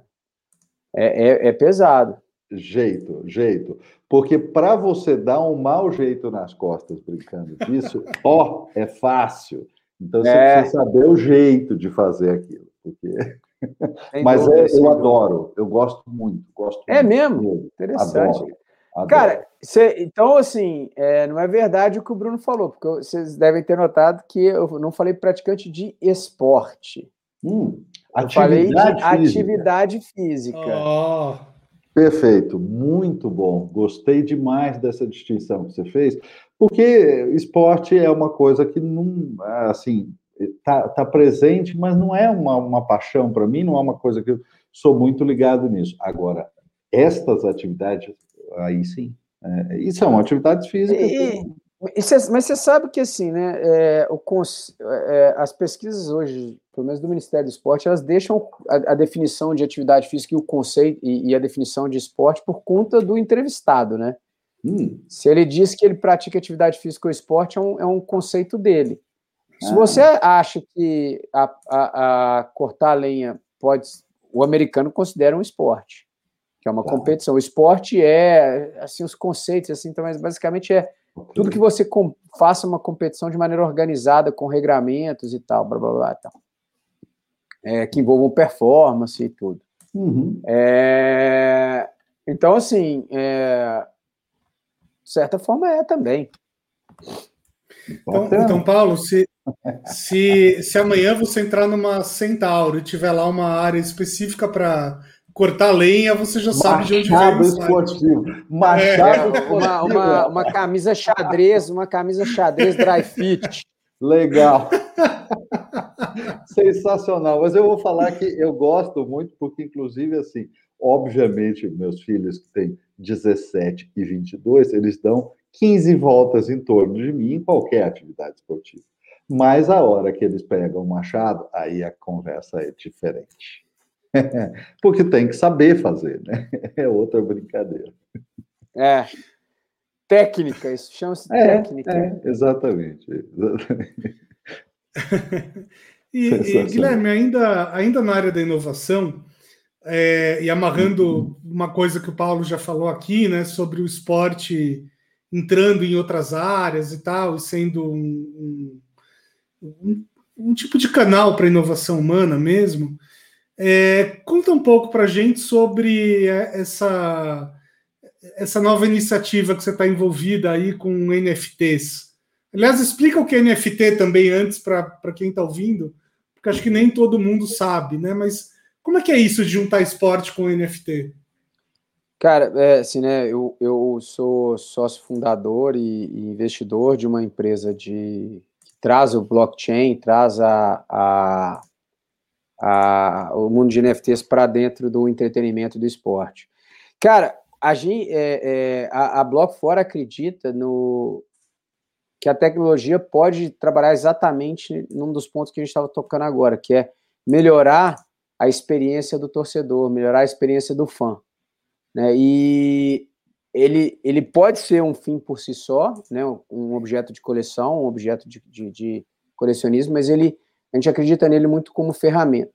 é, é, é pesado. Jeito, jeito. Porque para você dar um mau jeito nas costas brincando disso, ó, é fácil. Então você é. precisa saber o jeito de fazer aquilo. Porque... Mas é, eu adoro, eu gosto muito. Gosto é muito mesmo? Interessante. Adoro, adoro. Cara, cê, então, assim, é, não é verdade o que o Bruno falou, porque vocês devem ter notado que eu não falei praticante de esporte. Hum, eu falei de física. atividade física. Oh. Perfeito, muito bom. Gostei demais dessa distinção que você fez, porque esporte é uma coisa que não, assim, está tá presente, mas não é uma, uma paixão para mim, não é uma coisa que eu sou muito ligado nisso. Agora, estas atividades, aí sim, é, e são atividades físicas. E cê, mas você sabe que assim, né? É, o, é, as pesquisas hoje, pelo menos do Ministério do Esporte, elas deixam a, a definição de atividade física e o conceito e, e, a definição de esporte por conta do entrevistado, né? Hum. Se ele diz que ele pratica atividade física ou esporte, é um, é um conceito dele. Se ah. você acha que a, a, a, cortar a lenha pode. O americano considera um esporte, que é uma tá. competição. O esporte é, assim, os conceitos, assim, então, mas basicamente é Tudo que você com, faça uma competição de maneira organizada, com regramentos e tal, blá blá blá. Tal. É, que envolvam performance e tudo. Uhum. É, então, assim, é, de certa forma é também. Então, então, Paulo, se, se, se amanhã você entrar numa Centauro e tiver lá uma área específica para cortar lenha, você já sabe de onde vem o esportivo. Machado é, uma, uma, uma, camisa xadrez, uma camisa xadrez dry fit. Legal. Sensacional. Mas eu vou falar que eu gosto muito, porque, inclusive, assim, obviamente, meus filhos que têm 17 e 22, eles dão 15 voltas em torno de mim em qualquer atividade esportiva. Mas a hora que eles pegam o machado, aí a conversa é diferente. Porque tem que saber fazer, né? É outra brincadeira. É. Técnica, isso chama-se é, técnica. É, exatamente. exatamente. e, e, Guilherme, ainda, ainda na área da inovação, é, e amarrando uhum. uma coisa que o Paulo já falou aqui, né, sobre o esporte entrando em outras áreas e tal, e sendo um, um, um, um tipo de canal para inovação humana mesmo. É, conta um pouco para a gente sobre essa, essa nova iniciativa que você está envolvida aí com NFTs. Aliás, explica o que é NFT também antes para quem está ouvindo, porque acho que nem todo mundo sabe, né? Mas como é que é isso de juntar esporte com NFT? Cara, é assim, né? Eu, eu sou sócio fundador e, e investidor de uma empresa de que traz o blockchain, traz a, a a, o mundo de NFTs para dentro do entretenimento do esporte. Cara, a, é, é, a, a Fora acredita no que a tecnologia pode trabalhar exatamente num dos pontos que a gente estava tocando agora, que é melhorar a experiência do torcedor, melhorar a experiência do fã. Né? E ele, ele pode ser um fim por si só, né? um objeto de coleção, um objeto de, de, de colecionismo, mas ele a gente acredita nele muito como ferramenta.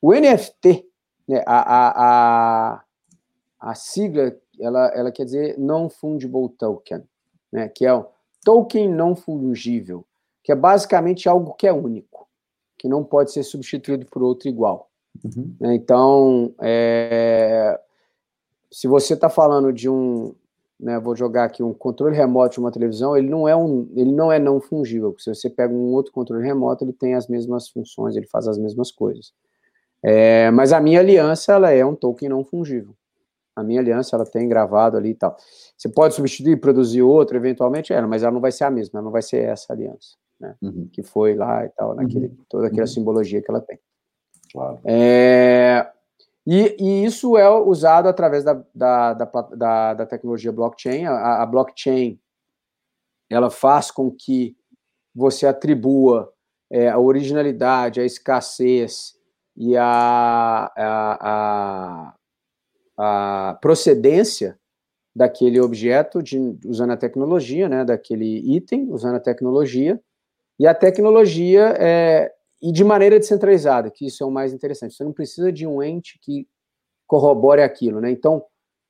O NFT, né, a, a, a, a sigla, ela, ela quer dizer Non-Fungible Token, né, que é o token não fungível, que é basicamente algo que é único, que não pode ser substituído por outro igual. Uhum. Então, é, se você está falando de um, né, vou jogar aqui um controle remoto de uma televisão, ele não é um, ele não é não fungível. Se você pega um outro controle remoto, ele tem as mesmas funções, ele faz as mesmas coisas. É, mas a minha aliança, ela é um token não fungível. A minha aliança, ela tem gravado ali e tal. Você pode substituir, produzir outro, eventualmente, ela, mas ela não vai ser a mesma, ela não vai ser essa aliança, né? Uhum. Que foi lá e tal, naquele, uhum. toda aquela uhum. simbologia que ela tem. Claro. É, e, e, isso é usado através da, da, da, da tecnologia blockchain. A, a, blockchain ela faz com que você atribua é, a originalidade, a escassez e a, a, a, procedência daquele objeto de, usando a tecnologia, né, daquele item, usando a tecnologia, e a tecnologia é, e de maneira descentralizada, que isso é o mais interessante. Você não precisa de um ente que corrobore aquilo, né? Então,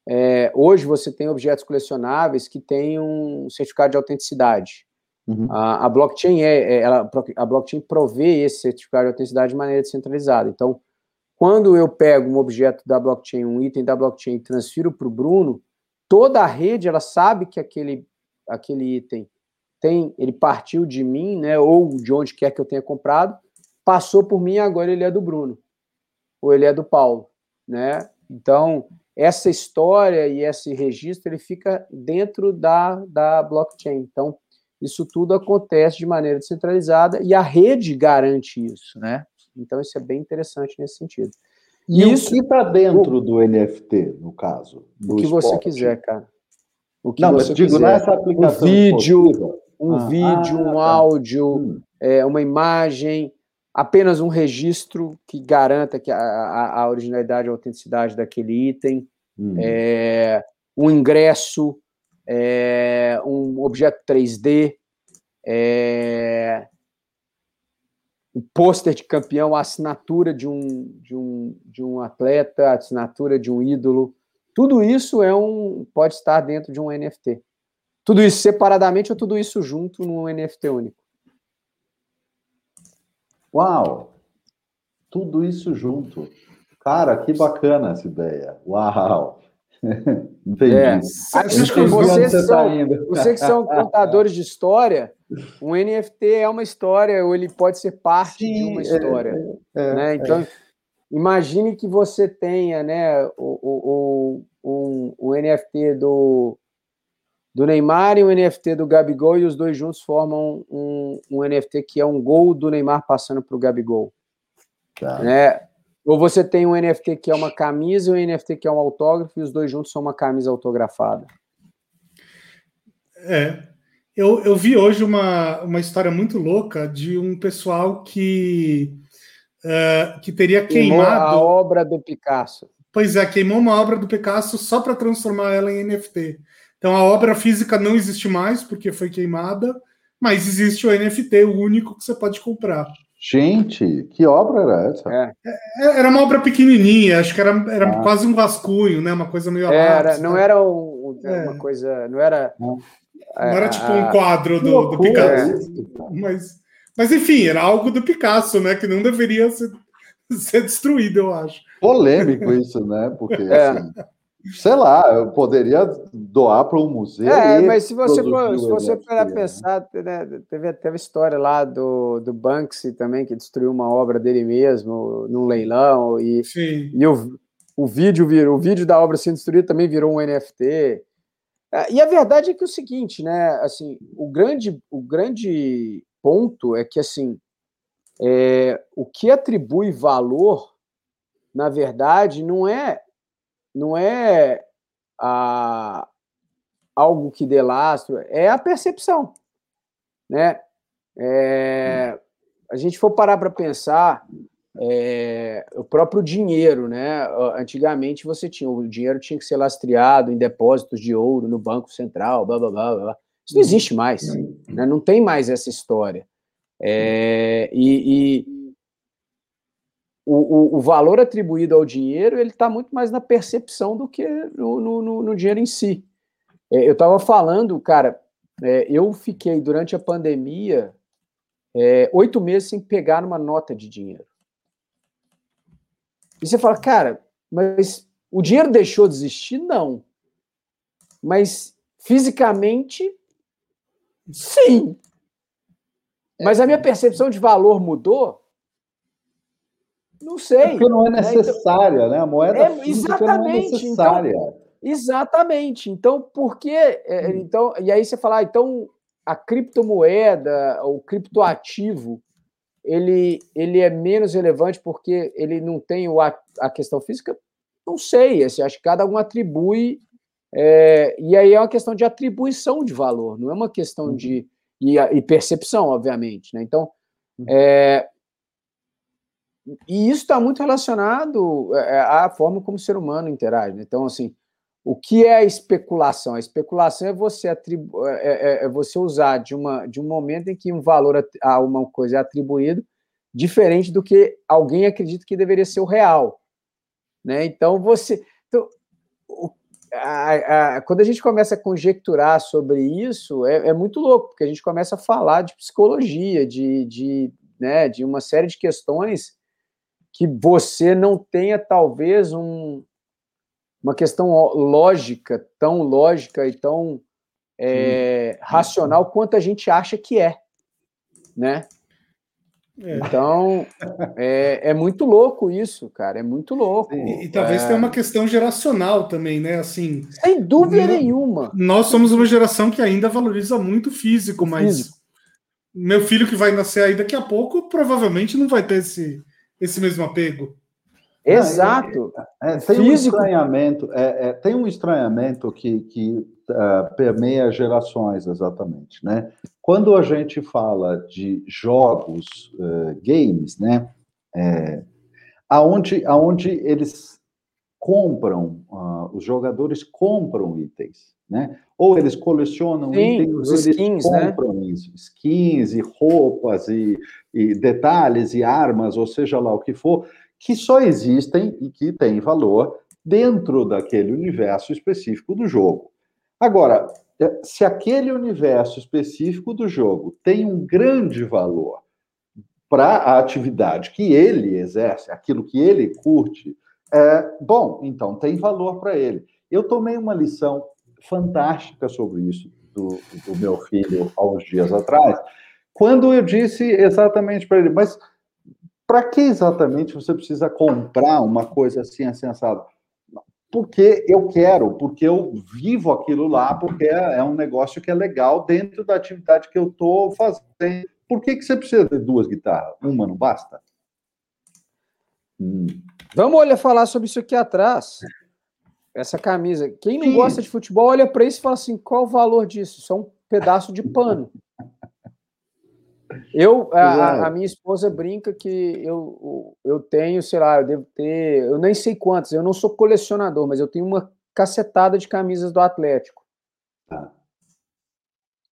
é, hoje você tem objetos colecionáveis que têm um certificado de autenticidade. Uhum. A, a, blockchain é, é, ela, a blockchain provê esse certificado de autenticidade de maneira descentralizada. Então, quando eu pego um objeto da blockchain, um item da blockchain, e transfiro para o Bruno, toda a rede ela sabe que aquele, aquele item tem, ele partiu de mim, né, ou de onde quer que eu tenha comprado, passou por mim, agora ele é do Bruno, ou ele é do Paulo, né? Então, essa história e esse registro, ele fica dentro da, da blockchain. Então, isso tudo acontece de maneira descentralizada e a rede garante isso, né? Então, isso é bem interessante nesse sentido. E isso, o que está dentro o, do NFT, no caso? o que esporte? você quiser, cara. O que Não, você digo, quiser. nessa aplicação. Um vídeo, um, ah, vídeo, ah, um tá. áudio, hum. é, uma imagem, apenas um registro que garanta que a, a, a originalidade e a autenticidade daquele item, hum. é, um ingresso, é, um objeto 3D, é, um pôster de campeão, a assinatura de um, de, um, de um atleta, a assinatura de um ídolo, tudo isso é um pode estar dentro de um NFT. Tudo isso separadamente ou tudo isso junto num NFT único? Uau! Tudo isso junto. Cara, que bacana essa ideia. Uau! Entendi. É. Acho que vocês, você são, tá vocês que são contadores de história, um NFT é uma história, ou ele pode ser parte Sim, de uma história. É, é, né? Então, é. imagine que você tenha né, o, o, o, um, NFT do, do Neymar e um NFT do Gabigol, e os dois juntos formam um, um NFT que é um gol do Neymar passando para o Gabigol. Tá. Né? Ou você tem um NFT que é uma camisa e um NFT que é um autógrafo, e os dois juntos são uma camisa autografada. É. Eu, eu vi hoje uma, uma história muito louca de um pessoal que, uh, que teria queimou queimado. a obra do Picasso. Pois é, queimou uma obra do Picasso só para transformar ela em NFT. Então a obra física não existe mais porque foi queimada, mas existe o NFT, o único que você pode comprar. Gente, que obra era essa? É. é era uma obra pequenininha, acho que era, era ah. quase um vasculho, né? Uma coisa meio era, Não era um, é. uma coisa, não era. Não, não era tipo um quadro do, do Picasso. Mas, mas enfim, era algo do Picasso, né? Que não deveria ser, ser destruído, eu acho. Polêmico isso, né? Porque é. assim, sei lá, eu poderia doar para um museu. É, mas se você for, se você para né? pensar, né, teve, teve história lá do, do Banksy também, que destruiu uma obra dele mesmo num leilão, e, Sim. e o, o vídeo virou, o vídeo da obra sendo destruída também virou um NFT. É, e a verdade é que é o seguinte, né? Assim, o grande, o grande ponto é que assim, é, o que atribui valor, na verdade, não é não é a, algo que dê lastro, é a percepção, né? É, a gente for parar para pensar, é, o próprio dinheiro, né? Antigamente você tinha o dinheiro tinha que ser lastreado em depósitos de ouro no Banco Central, blá blá blá. blá. Isso não existe mais, né? não tem mais essa história. É, e, e o, o, o, valor atribuído ao dinheiro ele está muito mais na percepção do que no, no, no dinheiro em si. É, eu estava falando, cara, é, eu fiquei durante a pandemia é, oito meses sem pegar uma nota de dinheiro. E você fala, cara, mas o dinheiro deixou de existir? Não. Mas fisicamente, sim. Mas a minha percepção de valor mudou? Não sei. É porque não é necessária, né? Então, né? A moeda é, exatamente, não é necessária. Então, exatamente. Então, por que. É, hum. Então, e aí você fala, ah, então a criptomoeda, o criptoativo, ele, ele é menos relevante porque ele não tem o, a, a questão física? Não sei. Assim, acho que cada um atribui. É, e aí é uma questão de atribuição de valor, não é uma questão uhum. de. E, e percepção, obviamente. Né? Então, uhum. é, e isso está muito relacionado é, é, à forma como o ser humano interage. Né? Então, assim, o que é a especulação? A especulação é você, atribu é, é, é, você usar de, uma, de um momento em que um valor a uma coisa é atribuído diferente do que alguém acredita que deveria ser o real. Né? Então, você. Então, o, a, a, quando a gente começa a conjecturar sobre isso, é, é, muito louco, porque a gente começa a falar de psicologia, de, de, né, de uma série de questões que você não tenha, talvez, um, uma questão lógica, tão lógica e tão é, racional quanto a gente acha que é, né? É. Então, é, é, muito louco isso, cara, é muito louco. E, e talvez é... tenha uma questão geracional também, né? Assim, Sem dúvida nenhuma. Nós somos uma geração que ainda valoriza muito o físico, mas físico. meu filho que vai nascer aí daqui a pouco provavelmente não vai ter esse, esse mesmo apego. Exato. É, é, tem, um estranhamento, é, é, tem um estranhamento que, que uh, permeia gerações, exatamente. Né? Quando a gente fala de jogos, uh, games, né? É, aonde, aonde eles compram, uh, os jogadores compram itens. Né? Ou eles colecionam Sim, itens, os skins, eles né? compram né? isso, skins e roupas e, e detalhes e armas, ou seja lá o que for, que só existem e que têm valor dentro daquele universo específico do jogo. Agora, é, se aquele universo específico do jogo tem um grande valor para a atividade que ele exerce, aquilo que ele curte, é, bom, então tem valor para ele. Eu tomei uma lição fantástica sobre isso do, do meu filho há uns dias atrás, quando eu disse exatamente para ele, mas para que exatamente você precisa comprar uma coisa assim, assado? Porque eu quero, porque eu vivo aquilo lá, porque é, é um negócio que é legal dentro da atividade que eu estou fazendo. Por que, que você precisa de duas guitarras? Uma não basta? Hum. Vamos olhar falar sobre isso aqui atrás. Essa camisa. Quem não Sim. gosta de futebol olha para isso e fala assim: qual o valor disso? Isso é um pedaço de pano. Eu, a, a, minha esposa brinca que eu, eu tenho, sei lá, eu devo ter, eu nem sei quantos, eu não sou colecionador, mas eu tenho uma cacetada de camisas do Atlético. Ah.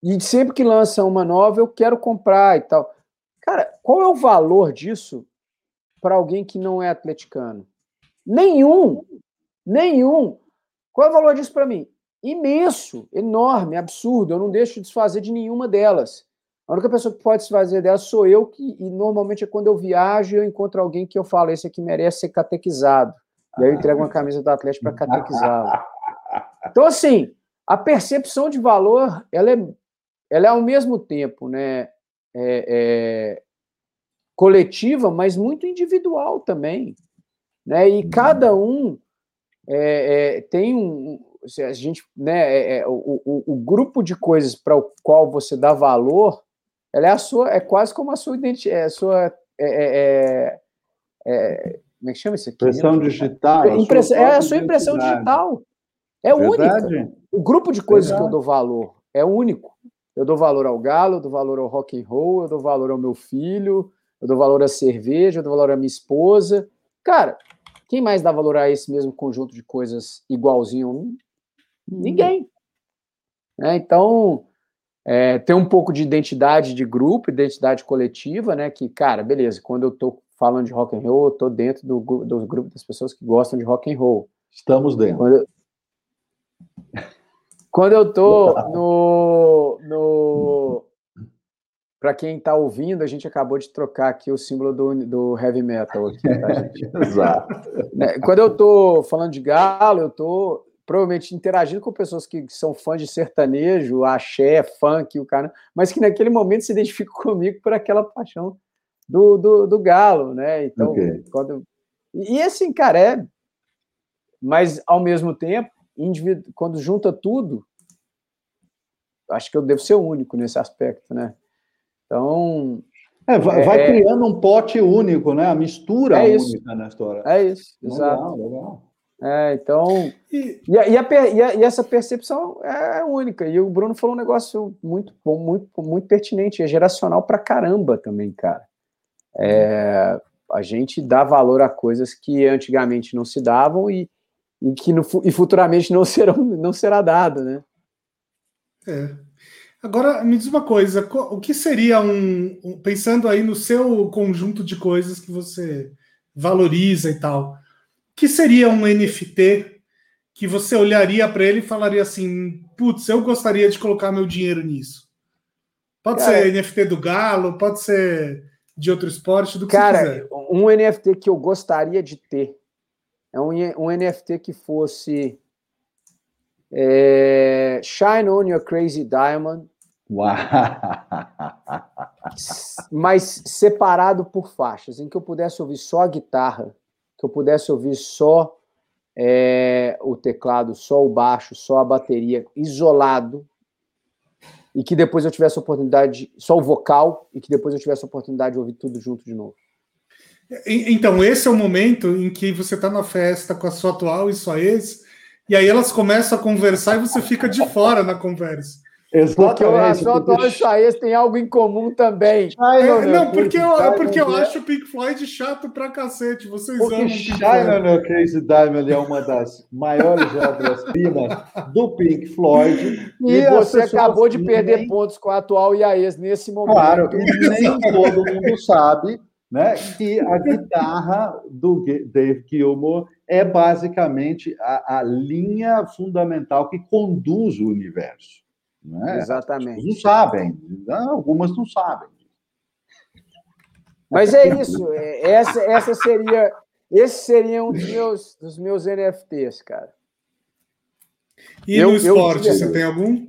E sempre que lança uma nova, eu quero comprar e tal. Cara, qual é o valor disso para alguém que não é atleticano? Nenhum. Nenhum. Qual é o valor disso para mim? Imenso, enorme, absurdo. Eu não deixo de desfazer de nenhuma delas. A única pessoa que pode se fazer dela sou eu, que, e normalmente é quando eu viajo eu encontro alguém que eu falo, esse aqui merece ser catequizado. E aí eu entrego uma camisa do Atlético para catequizá-lo. Então, assim, a percepção de valor, ela é, ela é ao mesmo tempo né, é, é, coletiva, mas muito individual também. Né? E cada um é, é tem um, a gente, né, é, é, o, o, o, grupo de coisas para o qual você dá valor ela é a sua, é quase como a sua identidade, é a sua. É, como é que chama isso aqui? Impressão digital. Impress, é a sua impressão digital. É Verdade. única. O grupo de coisas Verdade. que eu dou valor é único. Eu dou valor ao galo, eu dou valor ao rock and roll, eu dou valor ao meu filho, eu dou valor à cerveja, eu dou valor à minha esposa. Cara, quem mais dá valor a esse mesmo conjunto de coisas igualzinho? Ninguém. É, então, é, ter um pouco de identidade de grupo, identidade coletiva, né? Que, cara, beleza, quando eu tô falando de rock and roll, eu tô dentro do, do grupo das pessoas que gostam de rock and roll. Estamos dentro. Quando eu, quando eu tô no. no para quem está ouvindo, a gente acabou de trocar aqui o símbolo do, do heavy metal aqui, tá, gente? Exato. Né, quando eu tô falando de galo, eu tô provavelmente interagindo com pessoas que são fãs de sertanejo, axé, funk, o cara, mas que naquele momento se identificam comigo por aquela paixão do, do, do galo, né? Então, okay. quando e assim, cara, é mas ao mesmo tempo, quando junta tudo, acho que eu devo ser o único nesse aspecto, né? Então, é, vai, é, vai, criando um pote único, né? A mistura é única na história. É isso, legal, exato. Legal. É, então. E, e, a, e, a, e, essa percepção é única. E o Bruno falou um negócio muito bom, muito, muito pertinente, é geracional pra caramba também, cara. É, a gente dá valor a coisas que antigamente não se davam e, e que no, e futuramente não, serão, não será dado, né? É. Agora, me diz uma coisa: o que seria um. Pensando aí no seu conjunto de coisas que você valoriza e tal que seria um NFT que você olharia para ele e falaria assim: putz, eu gostaria de colocar meu dinheiro nisso? Pode cara, ser NFT do Galo, pode ser de outro esporte, do que cara, você quiser. um NFT que eu gostaria de ter é um, um NFT que fosse é, Shine on Your Crazy Diamond. Uau. Mas separado por faixas, em que eu pudesse ouvir só a guitarra que eu pudesse ouvir só é, o teclado, só o baixo, só a bateria, isolado, e que depois eu tivesse a oportunidade, só o vocal, e que depois eu tivesse a oportunidade de ouvir tudo junto de novo. Então, esse é o momento em que você está na festa com a sua atual e sua ex, e aí elas começam a conversar e você fica de fora na conversa. Exatamente. Porque a sua atual Chaes tem algo em comum também. Ai, é, não, porque eu, é porque eu acho o Pink Floyd chato pra cacete. Vocês porque amam Pink China no Crazy Diamond é uma das maiores obras-primas do Pink Floyd. E, e você acabou de perder nem... pontos com a atual Iaes nesse momento. Claro, e nem todo mundo sabe né, que a guitarra do Dave Gilmour é basicamente a, a linha fundamental que conduz o universo. Né? Exatamente. Não sabem, algumas não sabem. Mas é isso. É, essa, essa seria, esse seria um dos meus, dos meus NFTs, cara. E eu, no esporte, você tem algum?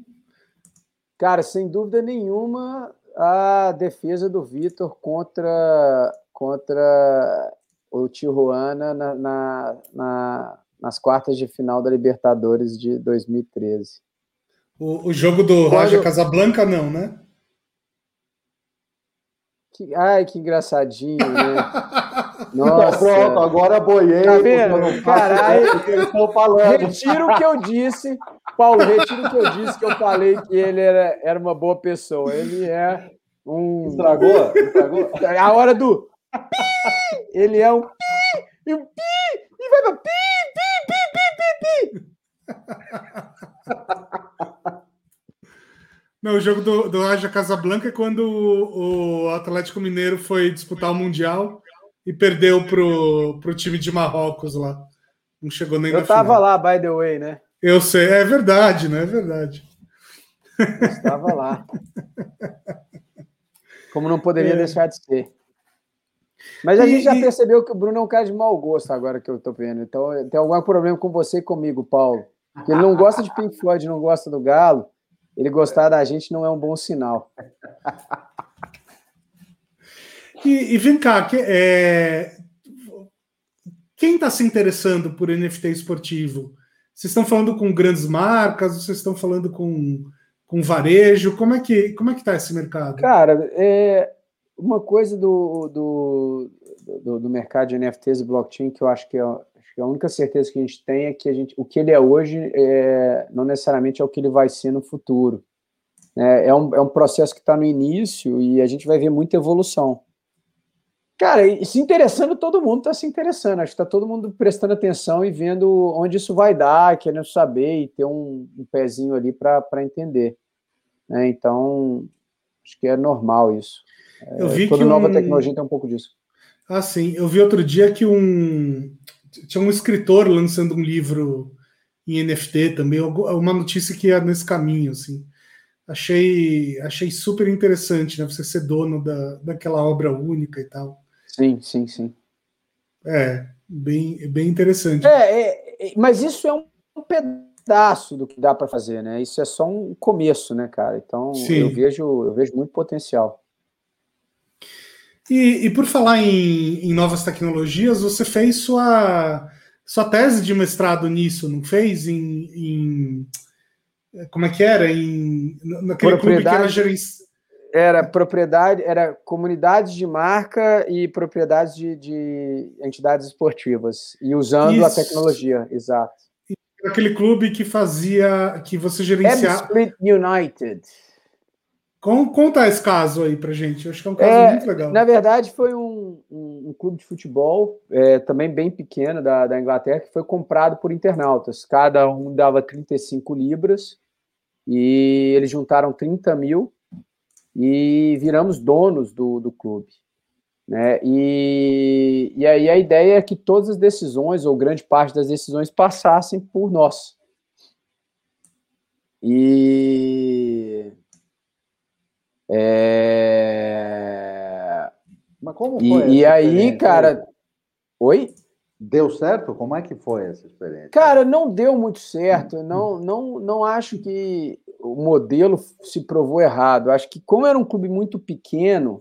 Cara, sem dúvida nenhuma, a defesa do Vitor contra, contra o Tijuana na, na, na, nas quartas de final da Libertadores de 2013. O, o jogo do Quando... Raja Casablanca, não, né? Que, ai, que engraçadinho, né? Nossa. Pronto, agora boiei. Tá vendo? Caralho, retiro o que eu disse. Paulo, retiro o que eu disse, que eu falei que ele era, era uma boa pessoa. Ele é um. Estragou? Estragou? A hora do. Ele é um. E um pi! E vai pra pi, pi, pi, pi, pi, pi. Não, o jogo do, do Raja Casablanca é quando o, o, Atlético Mineiro foi disputar o Mundial e perdeu pro, pro time de Marrocos lá. Não chegou nem Eu na tava final. lá, by the way, né? Eu sei, é verdade, né? É verdade. Eu estava lá. Como não poderia é. deixar de ser. Mas a e, gente já e... percebeu que o Bruno é um cara de mau gosto agora que eu tô vendo. Então tem algum problema com você e comigo, Paulo. Ele não gosta de Pink Floyd, não gosta do Galo. Ele gostar da gente não é um bom sinal. E, e vem cá, que, é... quem está se interessando por NFT esportivo? Vocês estão falando com grandes marcas? Vocês estão falando com, com varejo? Como é que como é que está esse mercado? Cara, é uma coisa do, do, do, do mercado de NFTs e blockchain que eu acho que é, a única certeza que a gente tem é que a gente, o que ele é hoje é, não necessariamente é o que ele vai ser no futuro. É, é, um, é um processo que está no início e a gente vai ver muita evolução. Cara, e se interessando, todo mundo está se interessando. Acho que está todo mundo prestando atenção e vendo onde isso vai dar, querendo saber e ter um, um pezinho ali para entender. Né? Então, acho que é normal isso. Eu vi Toda que nova um... tecnologia tem um pouco disso. Ah, sim. Eu vi outro dia que um tinha um escritor lançando um livro em NFT também, uma notícia que ia nesse caminho, assim. Achei, achei super interessante, né? Você ser dono da, daquela obra única e tal. Sim, sim, sim. É, bem, bem interessante. É, é, é mas isso é um pedaço do que dá para fazer, né? Isso é só um começo, né, cara? Então sim. eu vejo, eu vejo muito potencial. E, e por falar em, em, novas tecnologias, você fez sua, sua tese de mestrado nisso, não fez? Em, em como é que era? Em, naquele clube que era gerenciado. Era propriedade, era comunidades de marca e propriedades de, de entidades esportivas. E usando Isso. a tecnologia, exato. Aquele clube que fazia, que você gerenciava. Split United. Conta esse caso aí pra gente, eu acho que é um caso é, muito legal. Na verdade, foi um, um, um clube de futebol, é, também bem pequeno, da, da Inglaterra, que foi comprado por internautas. Cada um dava 35 libras e eles juntaram 30 mil e viramos donos do, do clube. Né? E, e aí a ideia é que todas as decisões, ou grande parte das decisões, passassem por nós. E é... Mas como foi? E, e aí, cara. Oi? Deu certo? Como é que foi essa experiência? Cara, não deu muito certo. Não, não, não acho que o modelo se provou errado. Acho que, como era um clube muito pequeno,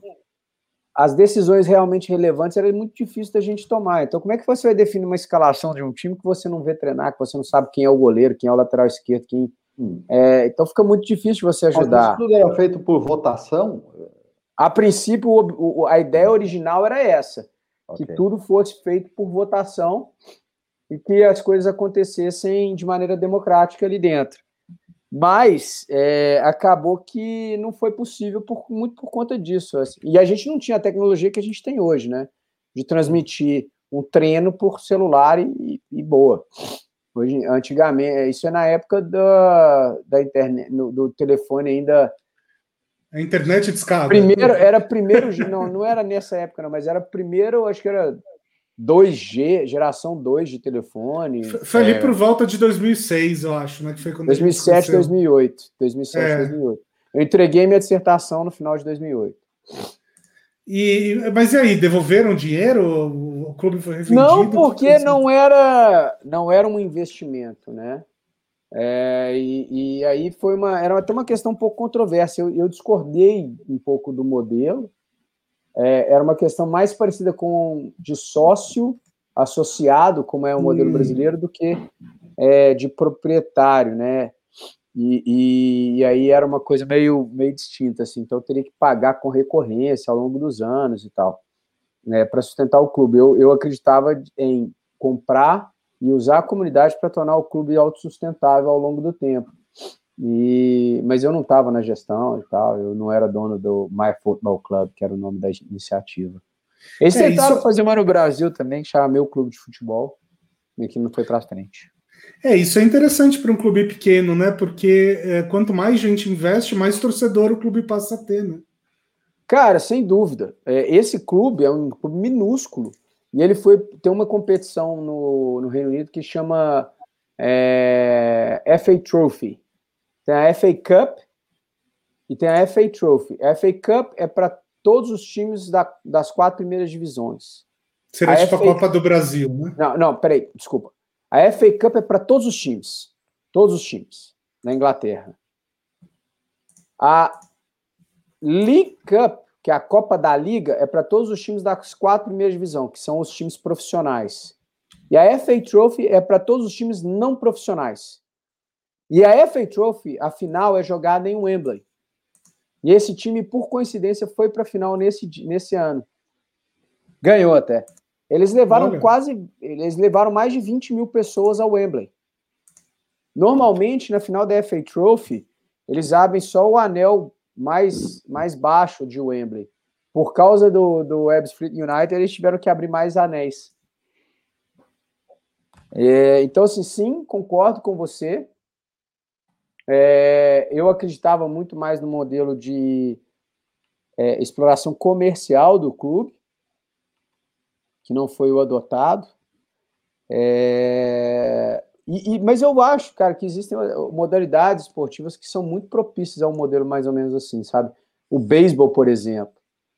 as decisões realmente relevantes era muito difícil da gente tomar. Então, como é que você vai definir uma escalação de um time que você não vê treinar, que você não sabe quem é o goleiro, quem é o lateral esquerdo, quem é, então fica muito difícil você ajudar. Mas tudo era feito por votação? A princípio, a ideia original era essa: okay. que tudo fosse feito por votação e que as coisas acontecessem de maneira democrática ali dentro. Mas é, acabou que não foi possível por, muito por conta disso. Assim. E a gente não tinha a tecnologia que a gente tem hoje, né? De transmitir um treino por celular e, e boa. Hoje, antigamente, é, isso é na época da, da internet, no, do telefone ainda. A internet de escada. Primeiro, era primeiro, não, não era nessa época, não, mas era primeiro, acho que era 2G, geração 2 de telefone. Foi ali é... por volta de 2006, eu acho, né? Que foi quando 2007, 2008. 2007, é. 2008. Eu entreguei minha dissertação no final de 2008. E, mas e aí, devolveram dinheiro? O clube foi revendido? Não, porque não era, não era um investimento, né? É, e, e, aí foi uma, era até uma questão um pouco controversa. Eu, eu discordei um pouco do modelo. É, era uma questão mais parecida com de sócio associado, como é o modelo hum. brasileiro, do que é, de proprietário, né? E, e, e, aí era uma coisa meio, meio distinta, assim. Então eu teria que pagar com recorrência ao longo dos anos e tal, né, para sustentar o clube. Eu, eu acreditava em comprar e usar a comunidade para tornar o clube autossustentável ao longo do tempo. E, mas eu não estava na gestão e tal, eu não era dono do My Football Club, que era o nome da iniciativa. Eles é, tentaram isso... fazer uma no Brasil também, que chama Meu Clube de Futebol, e que não foi para frente. É, isso é interessante para um clube pequeno, né? Porque é, quanto mais gente investe, mais torcedor o clube passa a ter, né? Cara, sem dúvida. É, esse clube é um clube minúsculo. E ele foi ter uma competição no, no Reino Unido que chama é, FA Trophy. Tem a FA Cup e tem a FA Trophy. A FA Cup é para todos os times da, das quatro primeiras divisões. Seria a tipo FA... a Copa do Brasil, né? Não, não, peraí, desculpa. A FA Cup é para todos os times. Todos os times na Inglaterra. A League Cup, que é a Copa da Liga, é para todos os times das quatro primeiras divisões, que são os times profissionais. E a FA Trophy é para todos os times não profissionais. E a FA Trophy, a final, é jogada em Wembley. E esse time, por coincidência, foi para a final nesse, nesse ano. Ganhou até. Eles levaram Olha. quase, eles levaram mais de 20 mil pessoas ao Wembley. Normalmente, na final da FA Trophy, eles abrem só o anel mais, mais baixo de Wembley. Por causa do, do Ebbsfleet United, eles tiveram que abrir mais anéis. É, então, assim, sim, concordo com você. É, eu acreditava muito mais no modelo de é, exploração comercial do clube que não foi o adotado. É... E, e, mas eu acho, cara, que existem modalidades esportivas que são muito propícias a um modelo mais ou menos assim, sabe? O beisebol, por exemplo.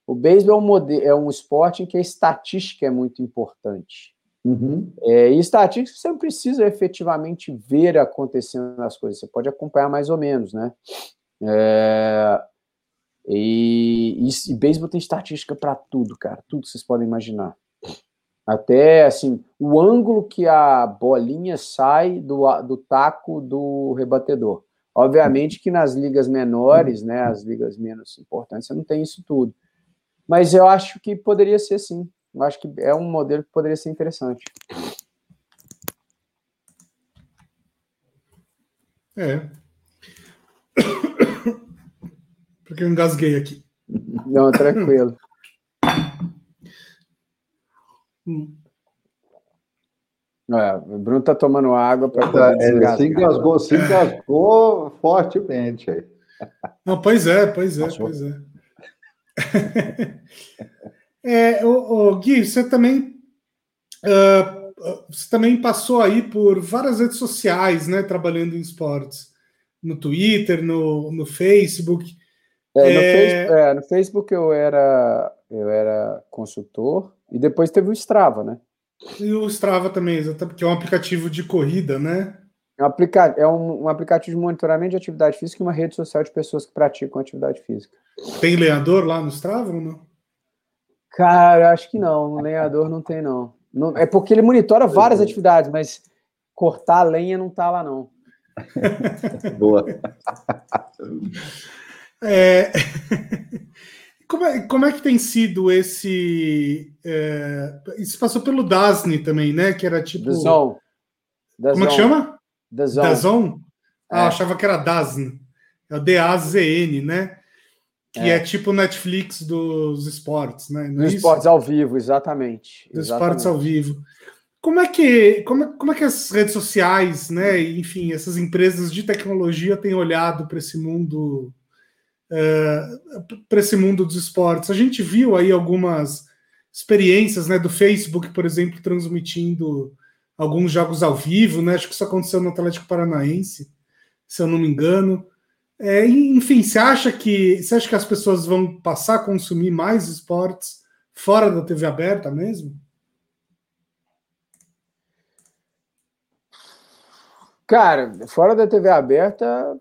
O beisebol é um, modelo, é um esporte em que a estatística é muito importante. Uhum. É, e estatística você não precisa efetivamente ver acontecendo as coisas, você pode acompanhar mais ou menos, né? É, e, e, e beisebol tem estatística para tudo, cara, tudo que vocês podem imaginar. Até assim, o ângulo que a bolinha sai do, do taco do rebatedor. Obviamente que nas ligas menores, né, as ligas menos importantes, você não tem isso tudo. Mas eu acho que poderia ser sim. Eu acho que é um modelo que poderia ser interessante. É. Porque eu engasguei aqui. Não, tranquilo. Hum. É, o Bruno tá tomando água para é, se engasgou, se engasgou fortemente aí. Não, pois é, pois é, Passou. pois é. é o, o, Gui, você também uh, você também passou aí por várias redes sociais, né, trabalhando em esportes, no Twitter, no, no Facebook. É, no, é... Facebook é, no Facebook eu era eu era consultor e depois teve o Strava, né? E o Strava também, que é um aplicativo de corrida, né? É um, aplica é um, um, aplicativo de monitoramento de atividade física e uma rede social de pessoas que praticam atividade física. Tem lenhador lá no Strava ou não? Cara, acho que não. O lenhador não tem, não. não. É porque ele monitora várias atividades, mas cortar a lenha não tá lá, não. Boa. É... Como é, como é que tem sido esse. É, isso passou pelo Dasni também, né? Que era tipo. The Zone. The como é que chama? The Zone. The Zone? Ah, é. achava que era Dasn. É o D-A-Z-N, né? Que é. é. tipo Netflix dos esportes, né? Dos esportes ao vivo, exatamente. Dos esportes ao vivo. Como é que como é, como é que as redes sociais, né? Enfim, essas empresas de tecnologia têm olhado para esse mundo uh, para esse mundo dos esportes. A gente viu aí algumas experiências, né, do Facebook, por exemplo, transmitindo alguns jogos ao vivo, né? Acho que isso aconteceu no Atlético Paranaense, se eu não me engano. É, enfim, você acha que você acha que as pessoas vão passar a consumir mais esportes fora da TV aberta mesmo? Cara, fora da TV aberta,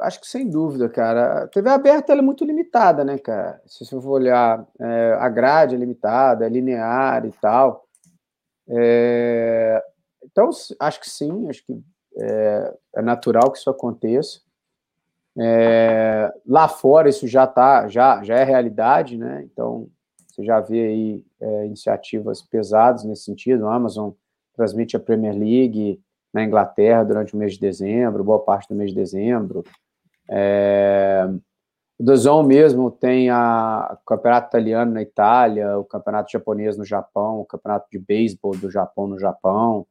acho que sem dúvida, cara. A TV aberta é muito limitada, né, cara? Se você for olhar, é, a grade é limitada, é linear e tal. É, então, acho que sim, acho que é, é natural que isso aconteça. É, lá fora isso já tá, já, já é realidade, né? Então você já vê aí é, iniciativas pesadas nesse sentido. A Amazon transmite a Premier League na Inglaterra durante o mês de dezembro, boa parte do mês de dezembro. É, o Dazon mesmo tem a, o campeonato italiano na Itália, o campeonato japonês no Japão, o campeonato de beisebol do Japão no Japão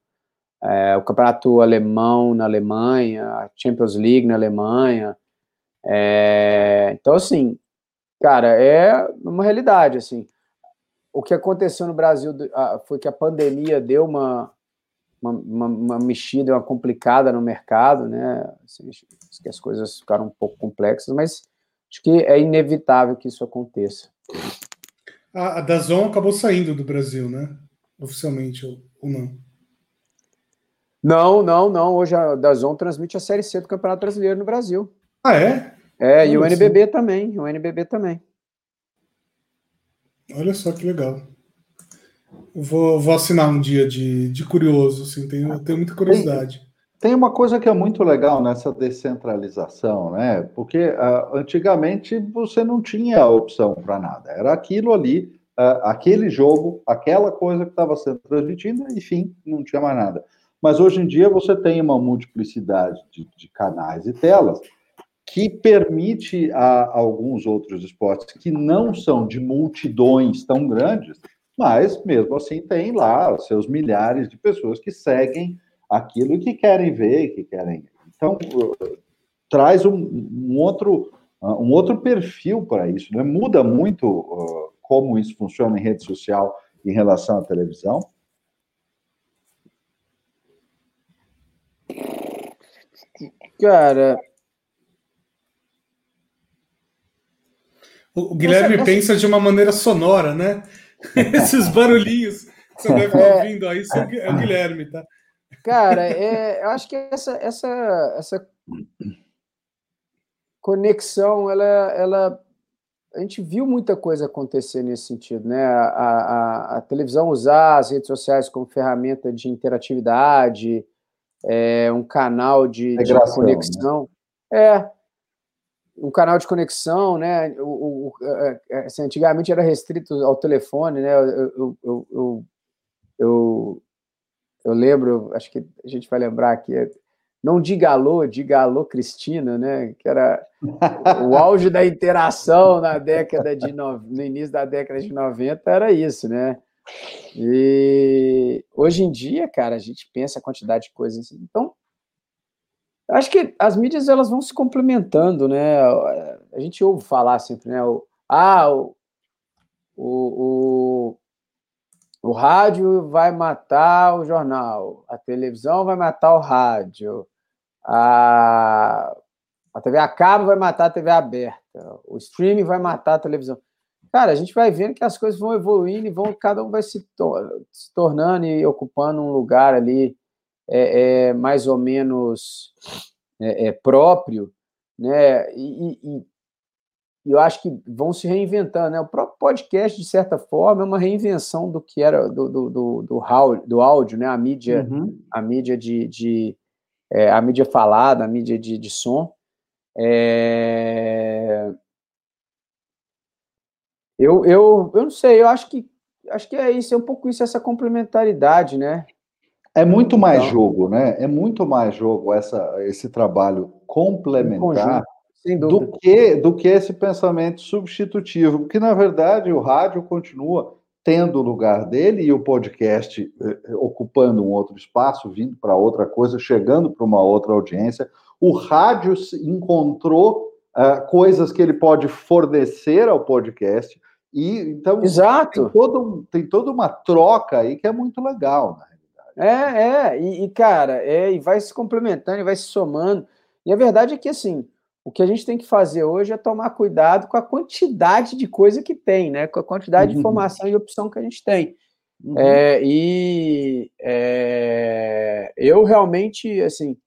é, o campeonato alemão na Alemanha, a Champions League na Alemanha. É, então, assim, cara, é uma realidade, assim. O que aconteceu no Brasil foi que a pandemia deu uma, uma, uma, uma mexida, uma complicada no mercado, né? Assim, acho que as coisas ficaram um pouco complexas, mas acho que é inevitável que isso aconteça. A, a Dazon acabou saindo do Brasil, né? Oficialmente, ou, ou não? Não, não, não. Hoje a Dazon transmite a Série C do Campeonato Brasileiro no Brasil. Ah, é? É, e o NBB também. O NBB também. Olha só que legal. Vou, vou assinar um dia de, de curioso, assim, tenho, tenho muita curiosidade. Tem, tem uma coisa que é muito legal nessa descentralização, né? Porque uh, antigamente você não tinha opção para nada. Era aquilo ali, uh, aquele jogo, aquela coisa que estava sendo transmitida, enfim, não tinha mais nada. Mas hoje em dia você tem uma multiplicidade de, de canais e telas que permite a, alguns outros esportes que não são de multidões tão grandes, mas mesmo assim tem lá os seus milhares de pessoas que seguem aquilo e que querem ver, que querem. Então traz um, um outro um outro perfil para isso, né? Muda muito uh, como isso funciona em rede social em relação à televisão. Cara. O Guilherme pensa de uma maneira sonora, né? Esses barulhinhos que você deve estar é... ouvindo aí é o Guilherme, tá? Cara, é, eu acho que essa, essa, essa conexão, ela, ela, a gente viu muita coisa acontecer nesse sentido, né? A, a, a televisão usar as redes sociais como ferramenta de interatividade, é, um canal de, de né? conexão. Né? É, um canal de conexão, né? O, o, é, é, assim, antigamente era restrito ao telefone, né? Eu, eu, eu, eu, eu, lembro, acho que a gente vai lembrar aqui, não diga alô, diga alô Cristina, né? Que era o auge da interação na década de no, no início da década de 90 era isso, né? E hoje em dia, cara, a gente pensa a quantidade de coisas. Então, acho que as mídias elas vão se complementando, né? A gente ouve falar sempre, né? O, ah, o, o, o, o rádio vai matar o jornal, a televisão vai matar o rádio, a, a TV a cabo vai matar a TV aberta, o streaming vai matar a televisão cara, a gente vai vendo que as coisas vão evoluindo e vão, cada um vai se, se tornando e ocupando um lugar ali é, é mais ou menos é, é próprio, né? E, e, e, eu acho que vão se reinventando, né? O próprio podcast, de certa forma, é uma reinvenção do que era do, do, do, do, do áudio, né? A mídia, uhum. a mídia de, de é, a mídia falada, a mídia de, de som. É, eu, eu, eu não sei, eu acho que acho que é isso, é um pouco isso, essa complementaridade, né? É muito mais então, jogo, né? É muito mais jogo essa, esse trabalho complementar do que, do que esse pensamento substitutivo, porque na verdade o rádio continua tendo o lugar dele e o podcast eh, eh ocupando um outro espaço, vindo para outra coisa, chegando para uma outra audiência. O rádio encontrou uh, coisas que ele pode fornecer ao podcast E então Exato. Tem, todo, tem toda uma troca aí que é muito legal, realidade. É, é, e, e, cara, é, e vai se complementando, e vai se somando. E a verdade é que assim, o que a gente tem que fazer hoje é tomar cuidado com a quantidade de coisa que tem, né? Com a quantidade uhum. de informação e opção que a gente tem. Uhum. É, e é, eu realmente, assim,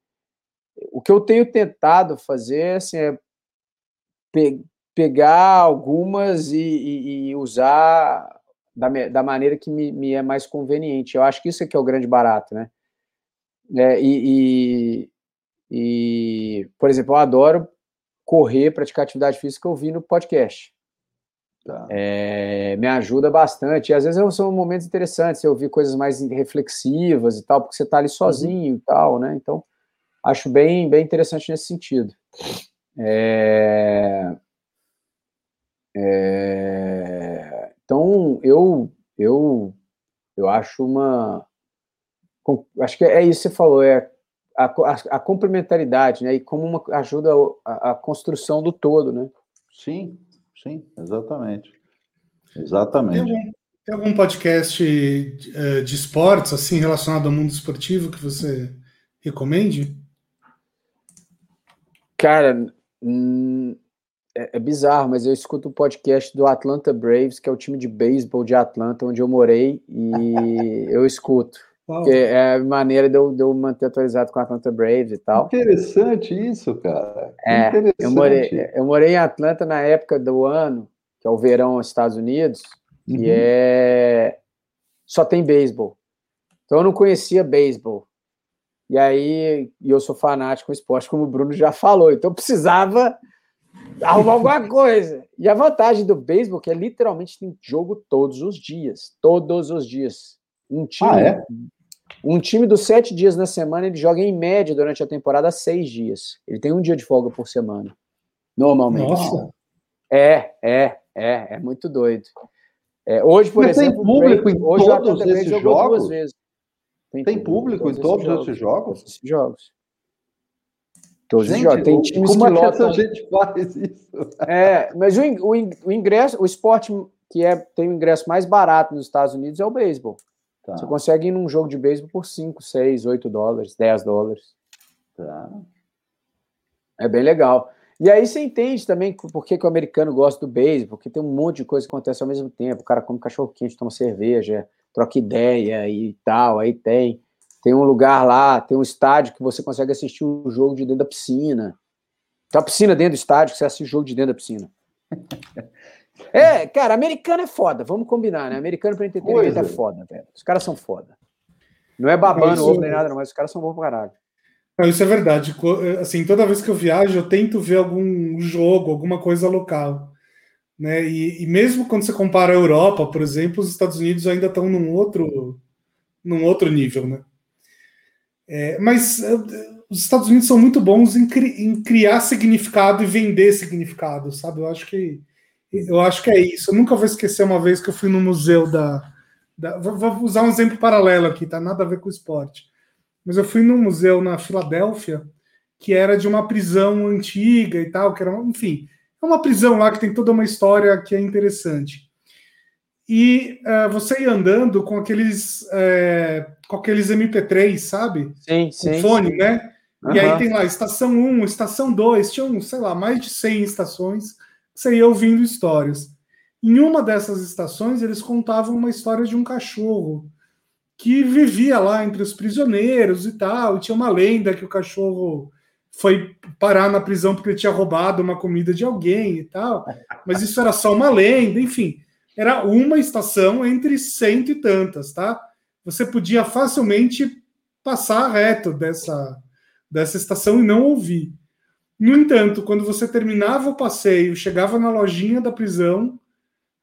o que eu tenho tentado fazer assim, é pe pegar algumas e, e, e usar da, da, maneira que me, me, é mais conveniente. Eu acho que isso é que é o grande barato, né? É, e, e, por exemplo, eu adoro correr, praticar atividade física ouvindo podcast. Tá. É, me ajuda bastante. E às vezes são momentos interessantes, eu ouvir coisas mais reflexivas e tal, porque você está ali sozinho uhum. e tal, né? Então, acho bem, bem interessante nesse sentido. É, é, então, eu, eu, eu acho uma. Acho que é isso que você falou, é a, a, a complementaridade, né? E como uma ajuda a, a, construção do todo, né? Sim, sim, exatamente. Exatamente. Tem algum, tem algum podcast de, eh, de esportes, assim, relacionado ao mundo esportivo que você recomende? Cara, hum, é, é, bizarro, mas eu escuto o podcast do Atlanta Braves, que é o time de beisebol de Atlanta, onde eu morei, e eu escuto. é a maneira de eu, de eu, manter atualizado com a Atlanta Braves e tal. Interessante isso, cara. É, eu morei, eu morei em Atlanta na época do ano, que é o verão nos Estados Unidos, uhum. e é só tem beisebol. Então eu não conhecia beisebol. E aí, e eu sou fanático com esporte, como o Bruno já falou, então eu precisava arrumar alguma coisa. E a vantagem do beisebol é que é literalmente tem jogo todos os dias. Todos os dias. Um time, ah, é? um time dos sete dias na semana, ele joga em média durante a temporada seis dias. Ele tem um dia de folga por semana. Normalmente. Nossa. É, é, é, é muito doido. É, hoje, por Mas exemplo, tem público em hoje todos esses jogos? Tem, tem público em todos esses jogos? Todos esses jogos. Todos gente, jogos. Tem times como que é lotam... essa gente faz isso? É, mas o, o, o, ingresso, o esporte que é, tem o ingresso mais barato nos Estados Unidos é o beisebol. Tá. Você consegue ir num jogo de beisebol por 5, 6, 8 dólares, 10 dólares. Tá. É bem legal. E aí você entende também por que, que o americano gosta do beisebol, porque tem um monte de coisa que acontece ao mesmo tempo. O cara come cachorro quente, toma cerveja, troca ideia e tal, aí tem. Tem um lugar lá, tem um estádio que você consegue assistir o jogo de dentro da piscina. Tem uma piscina dentro do estádio que você assiste o jogo de dentro da piscina. É, cara, americano é foda, vamos combinar, né? Americano para entretenimento é. é foda, velho. Os caras são foda. Não é babando isso... ovo nem nada, não, mas os caras são bons pra caralho. Isso é verdade. Assim, toda vez que eu viajo, eu tento ver algum jogo, alguma coisa local. Né? E, e, mesmo quando você compara a Europa, por exemplo, os Estados Unidos ainda estão num outro, num outro nível, né? É, mas é, os Estados Unidos são muito bons em, cri, em, criar significado e vender significado, sabe? Eu acho que eu acho que é isso. Eu nunca vou esquecer uma vez que eu fui no museu da, da vou, vou, usar um exemplo paralelo aqui, tá? Nada a ver com esporte. Mas eu fui num museu na Filadélfia que era de uma prisão antiga e tal, que era, enfim, é uma prisão lá que tem toda uma história que é interessante. E uh, você ia andando com aqueles, uh, com aqueles MP3, sabe? Sim, sim. O fone, sim. né? Uhum. E aí tem lá estação 1, estação 2, tinham, sei lá, mais de 100 estações, você ia ouvindo histórias. Em uma dessas estações, eles contavam uma história de um cachorro que vivia lá entre os prisioneiros e tal, e tinha uma lenda que o cachorro foi parar na prisão porque ele tinha roubado uma comida de alguém e tal. Mas isso era só uma lenda, enfim. Era uma estação entre cento e tantas, tá? Você podia facilmente passar reto dessa, dessa estação e não ouvir. No entanto, quando você terminava o passeio, chegava na lojinha da prisão,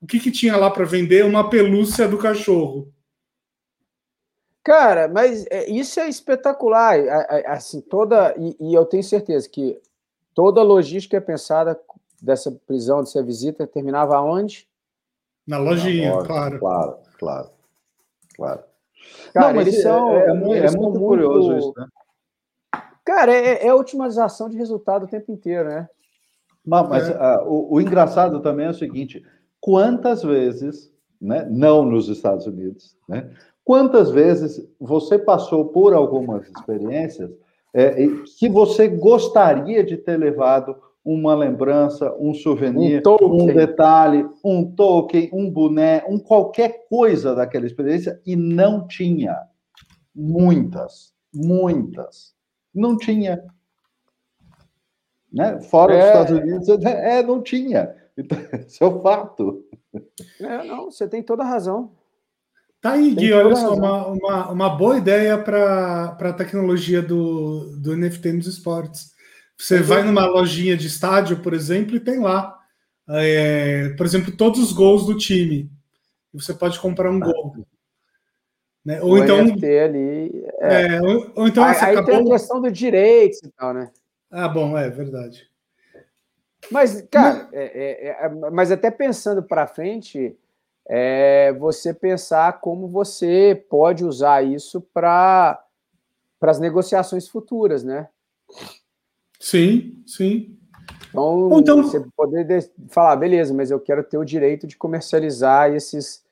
o que, que tinha lá para vender? Uma pelúcia do cachorro. Cara, mas é, isso é espetacular. Assim, toda e, e, eu tenho certeza que toda logística é pensada dessa prisão, dessa visita, terminava aonde? Na lojinha, Na loja, claro. Claro, claro, claro. Cara, Não, eles são, é, é, muito, é muito curioso isso, né? Cara, é, é otimização de resultado o tempo inteiro, né? Mas, mas é. uh, o, o engraçado também é o seguinte: quantas vezes, né, não nos Estados Unidos, né, quantas vezes você passou por algumas experiências é, que você gostaria de ter levado uma lembrança, um souvenir, um, um, detalhe, um token, um boné, um qualquer coisa daquela experiência e não tinha. Muitas, muitas. Não tinha. Né? Fora é... dos Estados Unidos, é, não tinha. Então, esse é o fato. É, não, você tem toda a razão. Tá aí, Gui, olha só, uma, uma, uma boa ideia para a tecnologia do, do NFT nos esportes. Você vai numa lojinha de estádio, por exemplo, e tem lá, é, por exemplo, todos os gols do time. Você pode comprar um gol. Né? Ou então. Ali. É. É, ou, ou, então. Aí, aí acabou... tem a questão do direito e tal, né? Ah, bom, é verdade. Mas, cara, é, é, é, mas até pensando para frente, é você pensar como você pode usar isso para as negociações futuras, né? Sim, sim. Então, então, você poder falar, beleza, mas eu quero ter o direito de comercializar esses,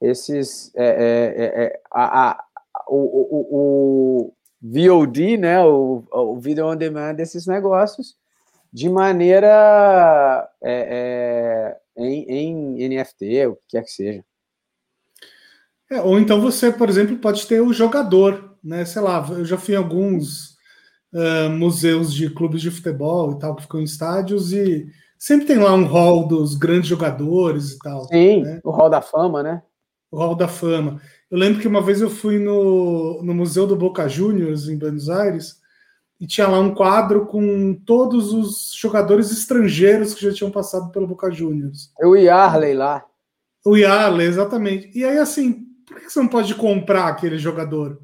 esses é, é, é, é a, a, o, o, o, VOD, né, o, o video on demand desses negócios, de maneira é, é, em, em, NFT, o que quer que seja. ou então você, por exemplo, pode ter o jogador, né? Sei lá, eu já fui em alguns uh, museus de clubes de futebol e tal, que ficam em estádios, e sempre tem lá um hall dos grandes jogadores e tal. Sim, né? o hall da fama, né? O hall da fama. Eu lembro que uma vez eu fui no, no Museu do Boca Juniors, em Buenos Aires, e tinha lá um quadro com todos os jogadores estrangeiros que já tinham passado pelo Boca Juniors. O Yarley lá. O Yarley, exatamente. E aí, assim, por que você não pode comprar aquele jogador?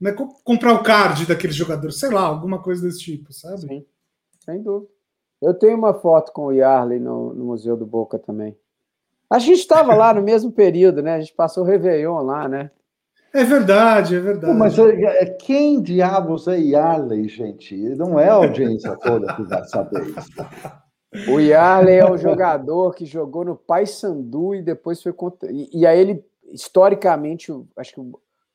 Né? Comprar o card daquele jogador, sei lá, alguma coisa desse tipo, sabe? Sim, sem dúvida. Eu tenho uma foto com o Yarley no, no Museu do Boca também. A gente estava lá no mesmo período, né? A gente passou o Réveillon lá, né? É verdade, é verdade. Pô, mas é, é, quem diabos é Yarley, gente? Não é a audiência toda que vai saber isso. O Yarley é o jogador que jogou no Paysandu e depois foi contra... e, e aí ele historicamente, acho que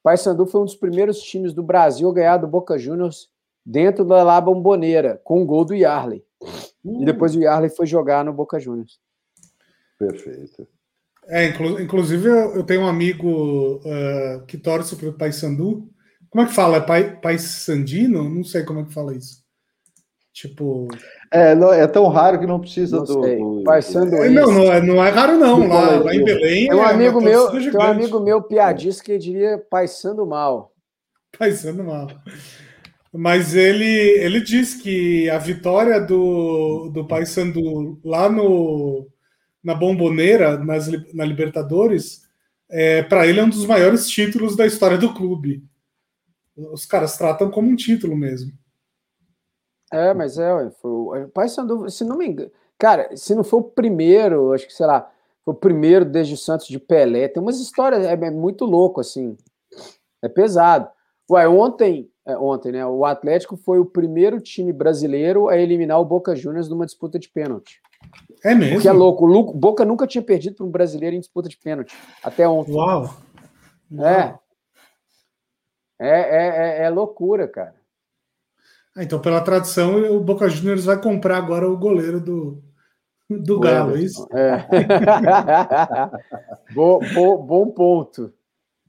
Paysandu foi um dos primeiros times do Brasil a ganhar do Boca Juniors dentro da La Bombonera, com o um gol do Yarley. Hum. E depois o Yarley foi jogar no Boca Juniors. Perfeito. É, inclu inclusive eu tenho um amigo uh, que torce para o Paysandu. Como é que fala? É pai, Paysandino? Não sei como é que fala isso. Tipo. É, não, é tão raro que não precisa não do. do... É, não, não é, não é raro, não. Lá, lá em Belém. Tem um é amigo meu, tem um amigo meu piadista que diria paisando mal. Paisando mal. Mas ele, ele diz que a vitória do, do Paysandu lá no, na Bomboneira, nas, na Libertadores, é, para ele é um dos maiores títulos da história do clube. Os caras tratam como um título mesmo. É, mas é, foi, o Paysandu, se não me engano, cara, se não for o primeiro, acho que, sei lá, foi o primeiro desde o Santos de Pelé, tem umas histórias, é, é muito louco, assim, é pesado. Ué, ontem, é, ontem, né, o Atlético foi o primeiro time brasileiro a eliminar o Boca Juniors numa disputa de pênalti. É mesmo? Que é louco, o Boca nunca tinha perdido para um brasileiro em disputa de pênalti, até ontem. Uau! É. É, é, é, é loucura, cara. Ah, então, pela tradição, o Boca Juniors vai comprar agora o goleiro do, do Galo, é isso? É. bom, bom, bom ponto.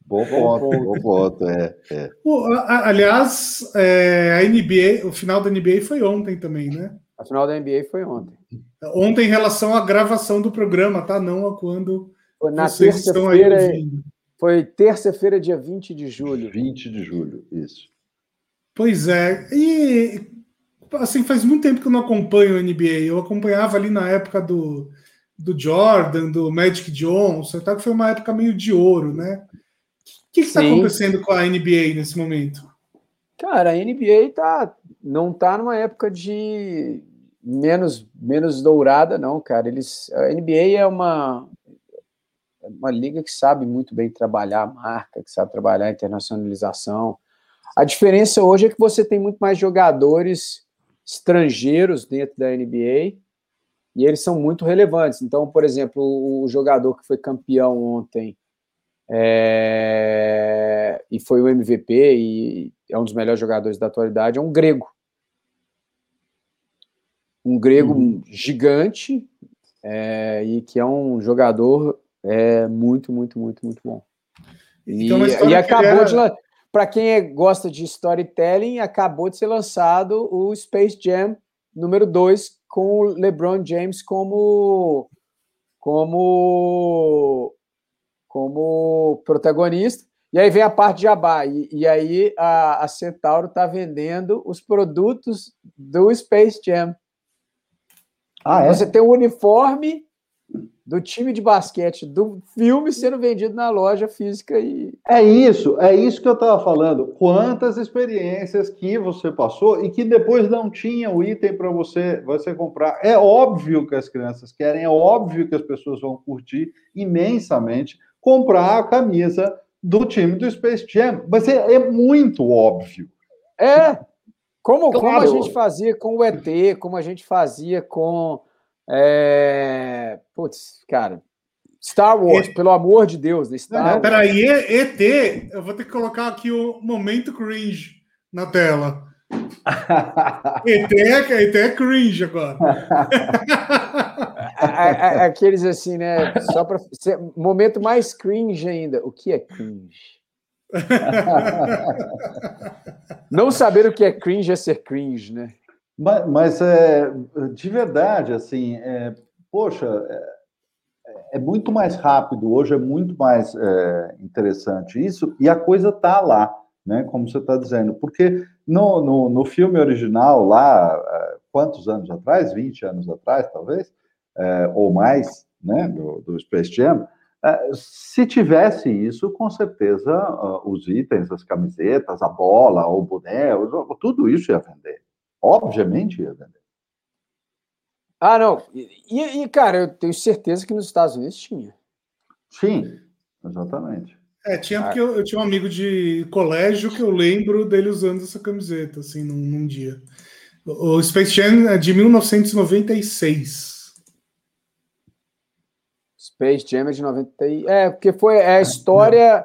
Bom ponto, bom ponto, é. é. aliás, é, a NBA, o final da NBA foi ontem também, né? A final da NBA foi ontem. Ontem em relação à gravação do programa, tá? Não a quando na terça-feira. Foi terça-feira, dia 20 de julho. 20 de julho, isso. Pois é. E assim, faz muito tempo que eu não acompanho a NBA. Eu acompanhava ali na época do, do Jordan, do Magic Johnson, tá? que foi uma época meio de ouro, né? O que está acontecendo com a NBA nesse momento? Cara, a NBA tá, não tá numa época de menos, menos dourada, não, cara. Eles, a NBA é uma, é uma liga que sabe muito bem trabalhar a marca, que sabe trabalhar a internacionalização. A diferença hoje é que você tem muito mais jogadores estrangeiros dentro da NBA e eles são muito relevantes. Então, por exemplo, o, jogador que foi campeão ontem é, e foi o MVP e é um dos melhores jogadores da atualidade, é um grego. Um grego uhum. gigante é, e que é um jogador é, muito, muito, muito, muito bom. E, e acabou era... de para quem é, gosta de storytelling, acabou de ser lançado o Space Jam número 2 com o LeBron James como como como protagonista. E aí vem a parte de jabá. E, e aí a, a Centauro está vendendo os produtos do Space Jam. Ah, é? Você tem o uniforme do time de basquete do filme sendo vendido na loja física e é isso é isso que eu estava falando. Quantas experiências que você passou e que depois não tinha o item para você você comprar. É óbvio que as crianças querem é óbvio que as pessoas vão curtir imensamente comprar a camisa do time do Space Jam. Mas é, é muito óbvio. É como claro. como a gente fazia com o ET como a gente fazia com é... Putz, cara. Star Wars, e... pelo amor de Deus. Né? Star Não, peraí, ET, eu vou ter que colocar aqui o momento cringe na tela. ET, é, ET é cringe agora. Aqueles assim, né? Só para momento mais cringe ainda. O que é cringe? Não saber o que é cringe é ser cringe, né? Mas, mas é, de verdade, assim, é, poxa, é, é, muito mais rápido, hoje é muito mais é, interessante isso, e a coisa está lá, né, como você está dizendo, porque no, no, no, filme original, lá, é, quantos anos atrás? 20 anos atrás, talvez, é, ou mais, né, do, do Space Jam, se tivesse isso, com certeza os itens, as camisetas, a bola, o boné, tudo isso ia vender. Obviamente ia vender. Ah, não. E, e, cara, eu tenho certeza que nos Estados Unidos tinha. Sim, exatamente. É, tinha porque eu, eu, tinha um amigo de colégio que eu lembro dele usando essa camiseta, assim, num, num dia. O, o Space Jam é de 1996. Space Jam é de 90. É, porque foi é a história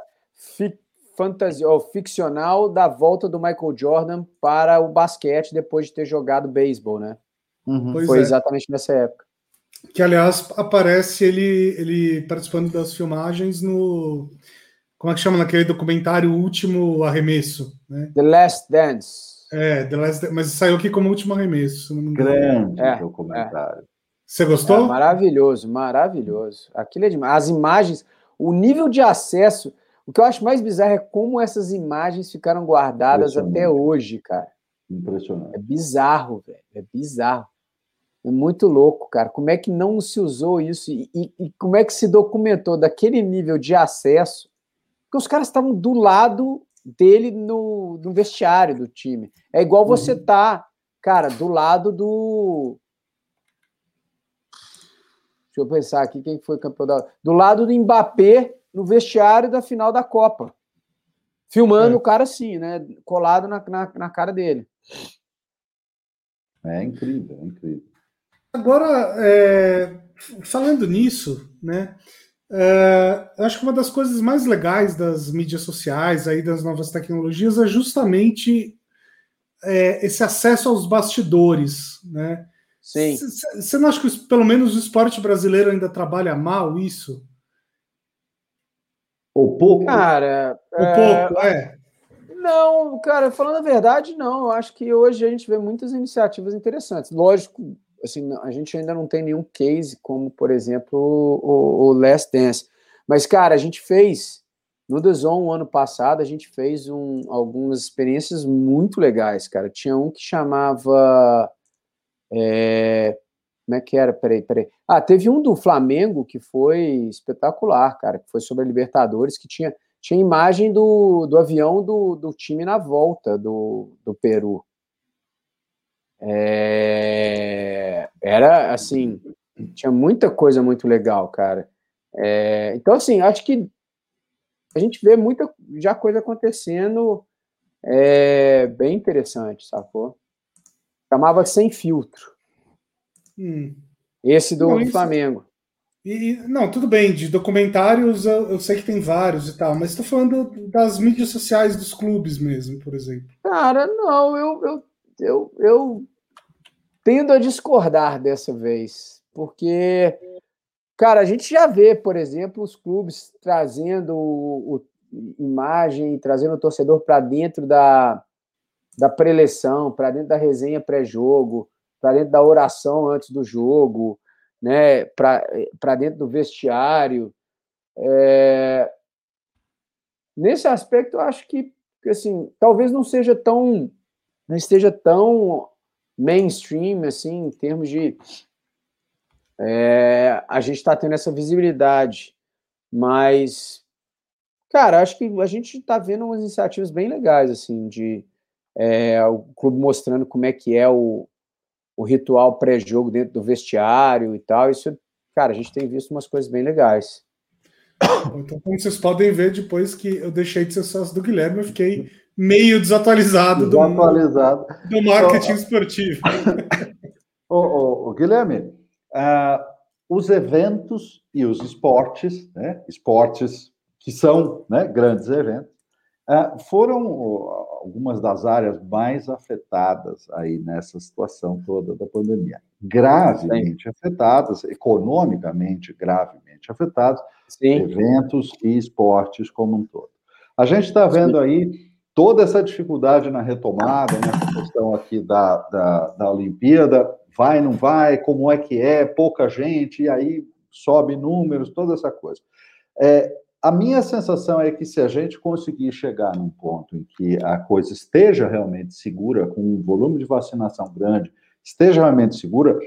fantasia, ou ficcional da volta do Michael Jordan para o basquete depois de ter jogado beisebol, né? Uhum. Foi é. exatamente nessa época. Que, aliás, aparece ele, ele participando das filmagens no. Como é que chama naquele documentário Último Arremesso? Né? The Last Dance. É, The Last mas saiu aqui como Último Arremesso. Grande é, documentário. É. Você gostou? É, maravilhoso, maravilhoso. Aquilo é demais. As imagens, o nível de acesso. O que eu acho mais bizarro é como essas imagens ficaram guardadas até hoje, cara. Impressionante. É bizarro, velho. É bizarro. É muito louco, cara. Como é que não se usou isso e, e, e como é que se documentou daquele nível de acesso? Porque os caras estavam do lado dele no, no, vestiário do time. É igual uhum. você tá, cara, do lado do. Deixa eu pensar aqui quem foi campeão da. Do lado do Mbappé no vestiário da final da Copa. Filmando é. o cara assim, né? Colado na, na, na, cara dele. É incrível, é incrível. Agora, é, falando nisso, né? É, eu acho que uma das coisas mais legais das mídias sociais, aí das novas tecnologias, é justamente é, esse acesso aos bastidores, né? Sim. Você não acha que pelo menos o esporte brasileiro ainda trabalha mal isso? Ou pouco? Cara. Ou é... pouco, é. Não, cara, falando a verdade, não. Eu acho que hoje a gente vê muitas iniciativas interessantes. Lógico, assim, a gente ainda não tem nenhum case como, por exemplo, o, o Last Dance. Mas, cara, a gente fez no The Zone, ano passado, a gente fez um, algumas experiências muito legais, cara. Tinha um que chamava é, como é que era? Peraí, peraí. Ah, teve um do Flamengo que foi espetacular, cara, que foi sobre a Libertadores, que tinha, tinha imagem do, do avião do, do time na volta do, do Peru. É, era assim, tinha muita coisa muito legal, cara. É, então, assim, acho que a gente vê muita já coisa acontecendo é, bem interessante, sacou? Chamava sem filtro. Hum. Esse do, não, Flamengo. E, não, tudo bem, de documentários eu, eu, sei que tem vários e tal, mas estou falando das mídias sociais dos clubes mesmo, por exemplo. Cara, não, eu, eu, eu, eu tendo a discordar dessa vez, porque, cara, a gente já vê, por exemplo, os clubes trazendo o, o imagem, trazendo o torcedor para dentro da, da preleção, para dentro da resenha pré-jogo, para dentro da oração antes do jogo né, para dentro do vestiário. É... Nesse aspecto, eu acho que, assim, talvez não seja tão, não esteja tão mainstream, assim, em termos de é, a gente está tendo essa visibilidade, mas, cara, acho que a gente está vendo umas iniciativas bem legais, assim, de é, o clube mostrando como é que é o, o ritual pré-jogo dentro do vestiário e tal. Isso, cara, a gente tem visto umas coisas bem legais. Então, como vocês podem ver, depois que eu deixei de ser sócio do Guilherme, eu fiquei meio desatualizado, desatualizado. Do, do marketing esportivo. ô, ô, ô, Guilherme, uh, os eventos e os esportes, né, esportes que são né, grandes eventos, foram algumas das áreas mais afetadas aí nessa situação toda da pandemia. Gravemente Sim. afetadas, economicamente gravemente afetadas, Sim. eventos e esportes como um todo. A gente está vendo aí toda essa dificuldade na retomada, nessa questão aqui da, da, da Olimpíada, vai, não vai, como é que é, pouca gente, e aí sobe números, toda essa coisa. É, a minha sensação é que se a gente conseguir chegar num ponto em que a coisa esteja realmente segura, com um volume de vacinação grande, esteja realmente segura,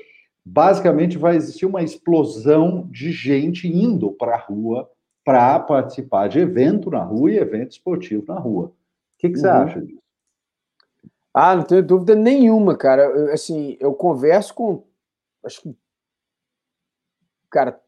basicamente vai existir uma explosão de gente indo para a rua para participar de evento na rua e evento esportivo na rua. O que, que uhum. você acha disso? Ah, não tenho dúvida nenhuma, cara. Eu, assim, eu converso com. Acho que. Cara,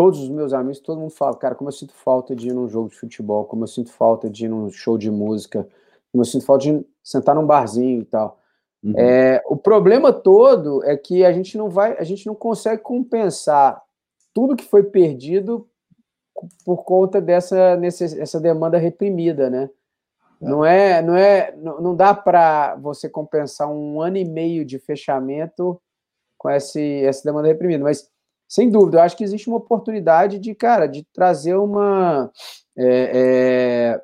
todos os meus amigos, todo mundo fala, cara, como eu sinto falta de ir num jogo de futebol, como eu sinto falta de ir num show de música, como eu sinto falta de sentar num barzinho e tal. Uhum. É, o problema todo é que a gente não vai, a gente não consegue compensar tudo que foi perdido por conta dessa essa demanda reprimida, né? É. Não é, não é, não, não dá para você compensar um ano e meio de fechamento com esse, essa demanda reprimida, mas sem dúvida, eu acho que existe uma oportunidade de, cara, de trazer uma. É, é,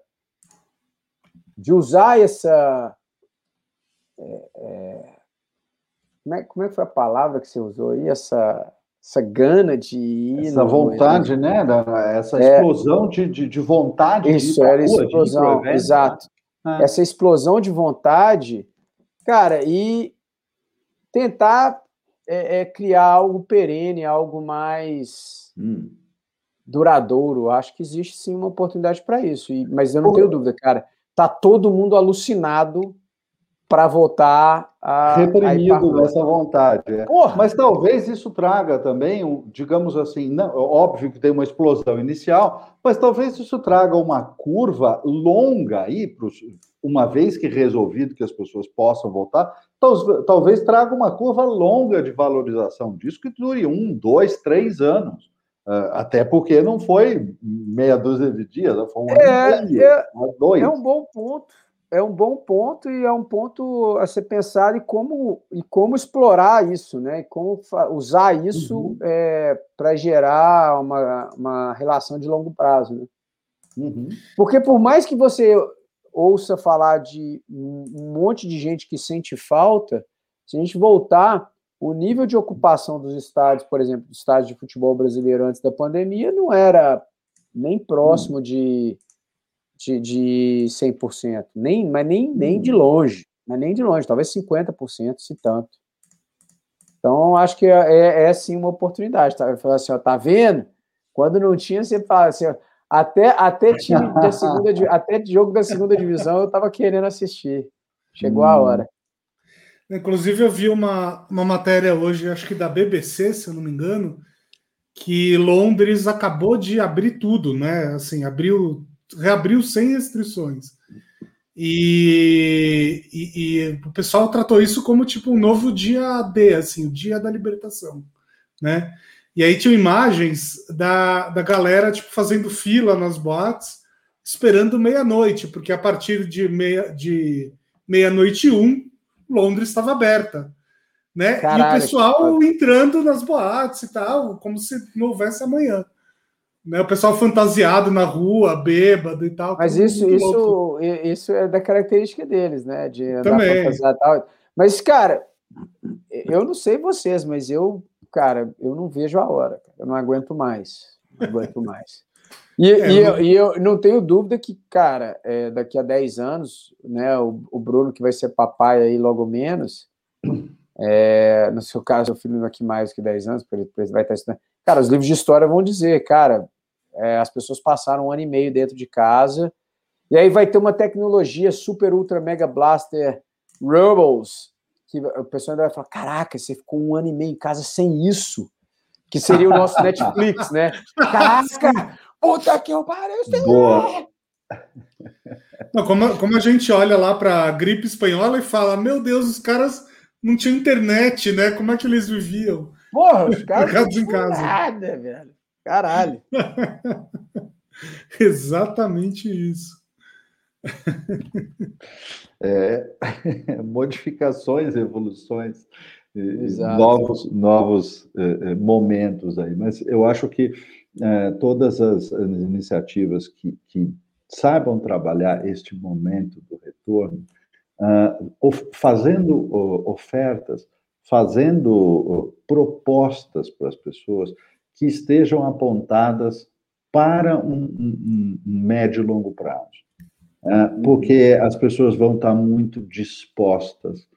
de usar essa. É, é, como, é, como é que foi a palavra que você usou aí? Essa, essa gana de ir. Essa vontade, né? Essa é. explosão de, de, de vontade. Isso, de era rua, explosão, evento, exato. Né? Essa explosão de vontade, cara, e tentar é, é criar algo perene, algo mais hum. duradouro. Acho que existe sim uma oportunidade para isso. E, mas eu não tenho dúvida, cara. Tá todo mundo alucinado para voltar a. Reprimido dessa vontade. É. Mas talvez isso traga também, digamos assim, não, óbvio que tem uma explosão inicial, mas talvez isso traga uma curva longa aí, pros, uma vez que resolvido que as pessoas possam voltar, talvez traga uma curva longa de valorização disso que dure um, dois, três anos. Uh, até porque não foi meia dúzia de dias, foi um é, ano e meio, é, dois. É um bom ponto é um bom ponto e é um ponto a ser pensado e como, e como explorar isso, né? E como usar isso uhum. é, para gerar uma, uma relação de longo prazo. Né? Uhum. Porque por mais que você ouça falar de um monte de gente que sente falta, se a gente voltar, o nível de ocupação dos estádios, por exemplo, do estádio de futebol brasileiro antes da pandemia, não era nem próximo uhum. de de, de 100%, nem, mas nem, nem de hum. longe, mas nem de longe, talvez 50%, se tanto. Então, acho que é, é, é sim uma oportunidade. Tá? Eu falo assim, ó, tá vendo? Quando não tinha, você fala assim, ó, até, até time da segunda, até jogo da segunda divisão eu estava querendo assistir. Chegou hum. a hora. Inclusive, eu vi uma, uma matéria hoje, acho que da BBC, se eu não me engano, que Londres acabou de abrir tudo, né? Assim, abriu reabriu sem restrições. E, e, e, o pessoal tratou isso como tipo um novo dia D, assim, o dia da libertação. né? E aí tinham imagens da, da galera tipo fazendo fila nas boates, esperando meia-noite, porque a partir de meia de meia-noite e um, Londres estava aberta, né? Caralho, e o pessoal entrando nas boates e tal, como se não houvesse amanhã. Né, o pessoal fantasiado na rua, bêbado e tal. Mas isso, isso, isso é da característica deles, né? De andar Também. fantasiado e tal. Mas, cara, eu não sei vocês, mas eu, cara, eu não vejo a hora. Eu não aguento mais. Não aguento mais. E, é, e, eu, e, eu, não tenho dúvida que, cara, é, daqui a 10 anos, né, o, o, Bruno, que vai ser papai aí logo menos, é, no seu caso, o filho daqui mais que 10 anos, porque ele vai estar estudando. Cara, os livros de história vão dizer, cara, é, as pessoas passaram um ano e meio dentro de casa, e aí vai ter uma tecnologia super, ultra, mega blaster Rebels, que o pessoal ainda vai falar: caraca, você ficou um ano e meio em casa sem isso, que seria o nosso Netflix, né? Caraca, puta que eu pariu, Boa. Não, como, como a gente olha lá para a gripe espanhola e fala: meu Deus, os caras não tinham internet, né? Como é que eles viviam? Porra, os caras não em casa. nada, velho. Caralho. Exatamente isso. É, modificações, evoluções, Exato. novos, novos é, é, momentos aí. Mas eu acho que é, todas as, as iniciativas que, que, saibam trabalhar este momento do retorno, uh, fazendo uh, ofertas, fazendo propostas para as pessoas que estejam apontadas para um, um, um médio e longo prazo. É, porque as pessoas vão estar muito dispostas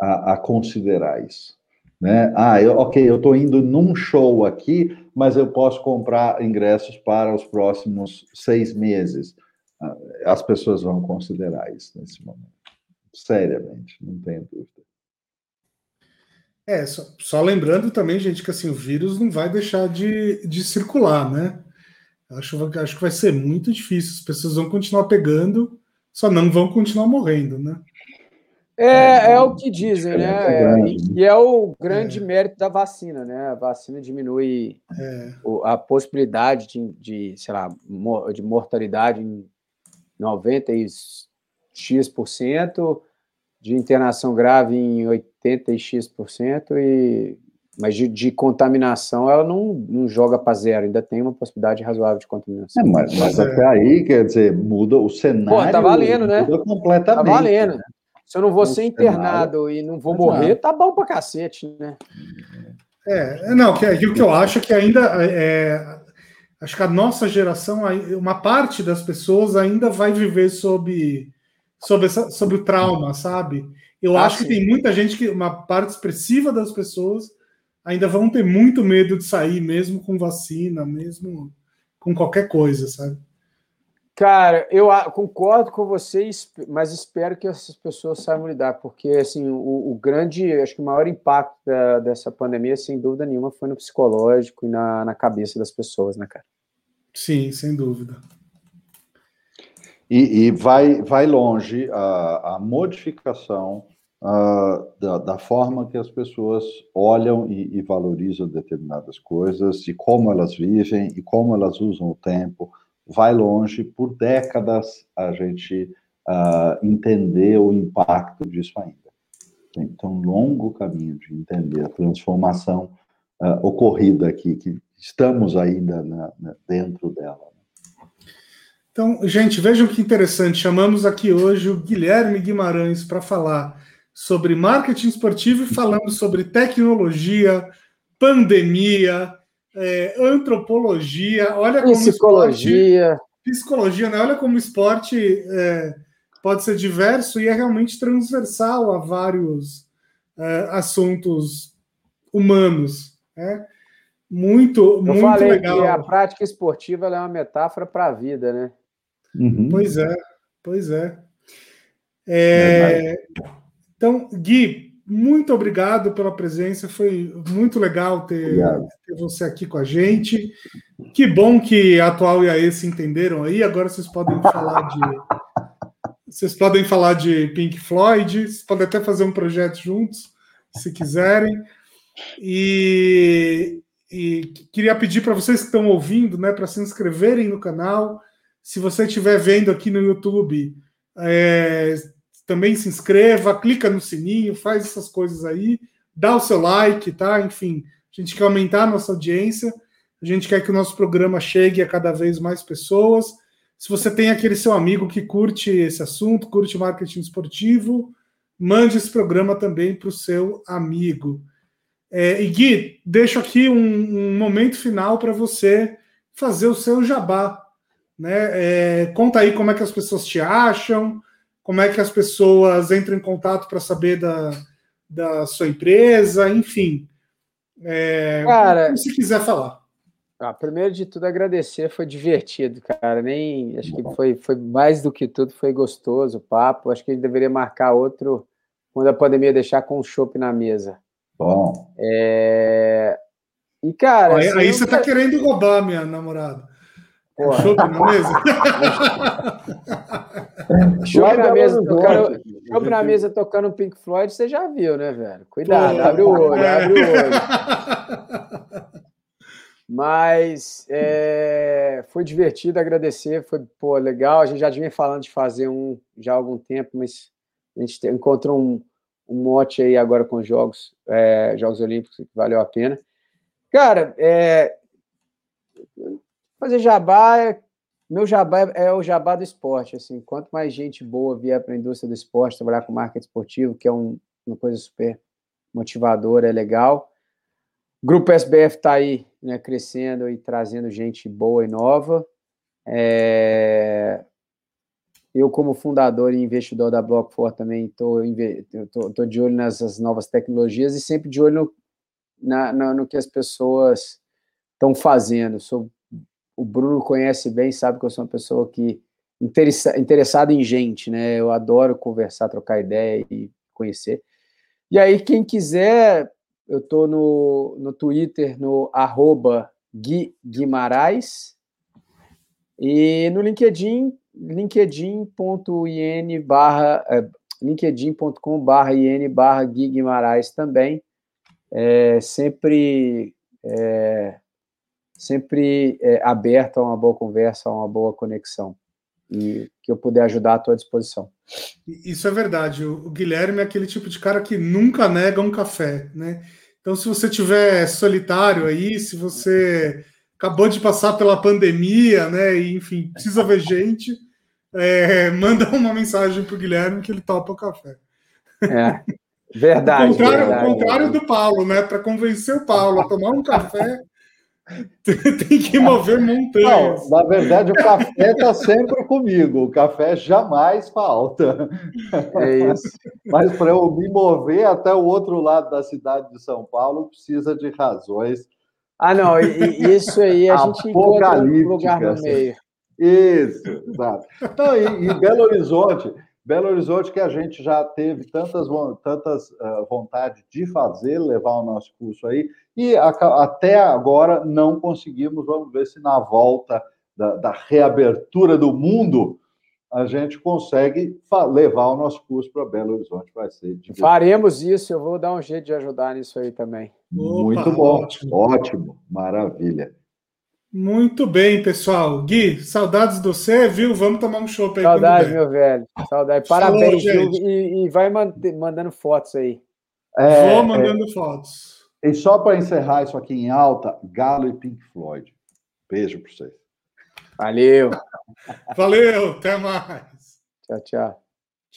a, a considerar isso. Né? Ah, eu, ok, eu estou indo num show aqui, mas eu posso comprar ingressos para os próximos seis meses. Ah, as pessoas vão considerar isso nesse momento. Seriamente, não tenho dúvida. É, só, só, lembrando também, gente, que assim, o vírus não vai deixar de, de circular, né? Acho, acho que vai ser muito difícil. As pessoas vão continuar pegando, só não vão continuar morrendo, né? É, é o que dizem, né? É, e é o grande é. mérito da vacina, né? A vacina diminui é. a possibilidade de, de, sei lá, de mortalidade em 90 e X%, de internação grave em 80 e X%, e mas de, de, contaminação, ela não, não joga para zero, ainda tem uma possibilidade razoável de contaminação. É, mas, mas até aí, quer dizer, muda o cenário. Pô, tá valendo, né? Muda completamente. Tá valendo. Né? Se eu não vou ser internado e não vou morrer, tá bom pra cacete, né? É, não, que, o que eu acho é que ainda é, acho que a nossa geração, uma parte das pessoas ainda vai viver sob, sob, essa, sob o trauma, sabe? Eu ah, acho sim. que tem muita gente que, uma parte expressiva das pessoas ainda vão ter muito medo de sair, mesmo com vacina, mesmo com qualquer coisa, sabe? Cara, eu concordo com vocês, mas espero que essas pessoas saibam lidar, porque assim, o, o grande, acho que o maior impacto da, dessa pandemia, sem dúvida nenhuma, foi no psicológico e na, na cabeça das pessoas, né, cara? Sim, sem dúvida. E, e vai, vai longe a, a modificação uh, da, da, forma que as pessoas olham e, e, valorizam determinadas coisas, e como elas vivem e como elas usam o tempo. Vai longe, por décadas a gente uh, entender o impacto disso ainda. Tem um longo caminho de entender a transformação uh, ocorrida aqui, que estamos ainda na, na, dentro dela. Então, gente, vejam que interessante. Chamamos aqui hoje o Guilherme Guimarães para falar sobre marketing esportivo e falando sobre tecnologia, pandemia, é, antropologia. Olha como psicologia. Esporte, psicologia, né? Olha como o esporte é, pode ser diverso e é realmente transversal a vários é, assuntos humanos. Né? Muito, Eu muito falei legal. Que a prática esportiva é uma metáfora para a vida, né? Uhum. Pois é, pois é. é então, Gui, muito obrigado pela presença. Foi muito legal ter, ter, você aqui com a gente. Que bom que a atual e a E se entenderam aí. Agora vocês podem falar de. Vocês podem falar de Pink Floyd, vocês podem até fazer um projeto juntos, se quiserem. E, e queria pedir para vocês que estão ouvindo, né, para se inscreverem no canal. Se você estiver vendo aqui no YouTube, é, também se inscreva, clica no sininho, faz essas coisas aí, dá o seu like, tá? Enfim, a gente quer aumentar a nossa audiência, a gente quer que o nosso programa chegue a cada vez mais pessoas. Se você tem aquele seu amigo que curte esse assunto, curte marketing esportivo, mande esse programa também para o seu amigo. É, e Gui, deixo aqui um, um momento final para você fazer o seu jabá. Né? É, conta aí como é que as pessoas te acham, como é que as pessoas entram em contato para saber da, da sua empresa, enfim. É, cara, se quiser falar. Ah, primeiro de tudo, agradecer, foi divertido, cara. Nem acho que foi, foi mais do que tudo, foi gostoso o papo. Acho que a gente deveria marcar outro quando a pandemia deixar com o chopp na mesa. Bom. É... E, cara. Aí, assim, aí você está querendo roubar minha namorada. Chopp na mesa? chopp na mesa tocando. Chopp na mesa tocando Pink Floyd, você já viu, né, velho? Cuidado, Pô, abre o olho, é. abre o olho. Mas é, foi divertido, agradecer, foi pô, legal. A gente já vinha falando de fazer um já há algum tempo, mas a gente encontrou um, um mote aí agora com os Jogos, é, Jogos Olímpicos, que valeu a pena. Cara, é, fazer jabá, é, meu jabá é, é, o jabá do esporte. Assim, quanto mais gente boa vier para a indústria do esporte, trabalhar com marketing esportivo, que é um, uma coisa super motivadora, é legal. Grupo SBF está aí né, crescendo e trazendo gente boa e nova. É, eu, como fundador e investidor da Block4, também estou de olho nessas novas tecnologias e sempre de olho na, na, no que as pessoas estão fazendo. Sou, o Bruno conhece bem, sabe que eu sou uma pessoa que interessa, interessada em gente, né? Eu adoro conversar, trocar ideia e conhecer. E aí, quem quiser, eu estou no, no Twitter, no arroba Gui Guimarães, e no LinkedIn, linkedin.in barra é, linkedin.com barra in barra Gui Guimarães também. É, sempre é, sempre é, aberto a uma boa conversa, a uma boa conexão. E que eu puder ajudar, à disposição. Isso é verdade. O Guilherme é aquele tipo de cara que nunca nega um café, né? Então, se você tiver solitário aí, se você acabou de passar pela pandemia, né? E, enfim, precisa ver gente, é, manda uma mensagem para o Guilherme que ele topa o café. É, verdade. o contrário, verdade. O contrário do Paulo, né? Para convencer o Paulo a tomar um café, tem que mover montanhas. Não, na verdade, o café está sempre comigo. O café jamais falta. É isso. Mas para eu me mover até o outro lado da cidade de São Paulo, precisa de razões ah, não, e, e isso aí a gente encontra um lugar no meio. Isso, exato. Então, e, e, Belo Horizonte, Belo Horizonte que a gente já teve tantas, tantas uh, vontade de fazer, levar o nosso curso aí, e a, até agora não conseguimos, vamos ver se na volta da, da reabertura do mundo a gente consegue levar o nosso curso para Belo Horizonte. Vai ser divertido. Faremos isso, eu vou dar um jeito de ajudar nisso aí também. Opa, Muito bom, ótimo. ótimo, maravilha. Muito bem, pessoal. Gui, saudades do você, viu? Vamos tomar um show aí. Saudades, meu velho. Saudades. Parabéns, Falou, e, e, vai mandando fotos aí. É, Vou mandando é... fotos. E só para encerrar isso aqui em alta, Galo e Pink Floyd. Beijo para vocês. Valeu. Valeu, até mais. Tchau, tchau.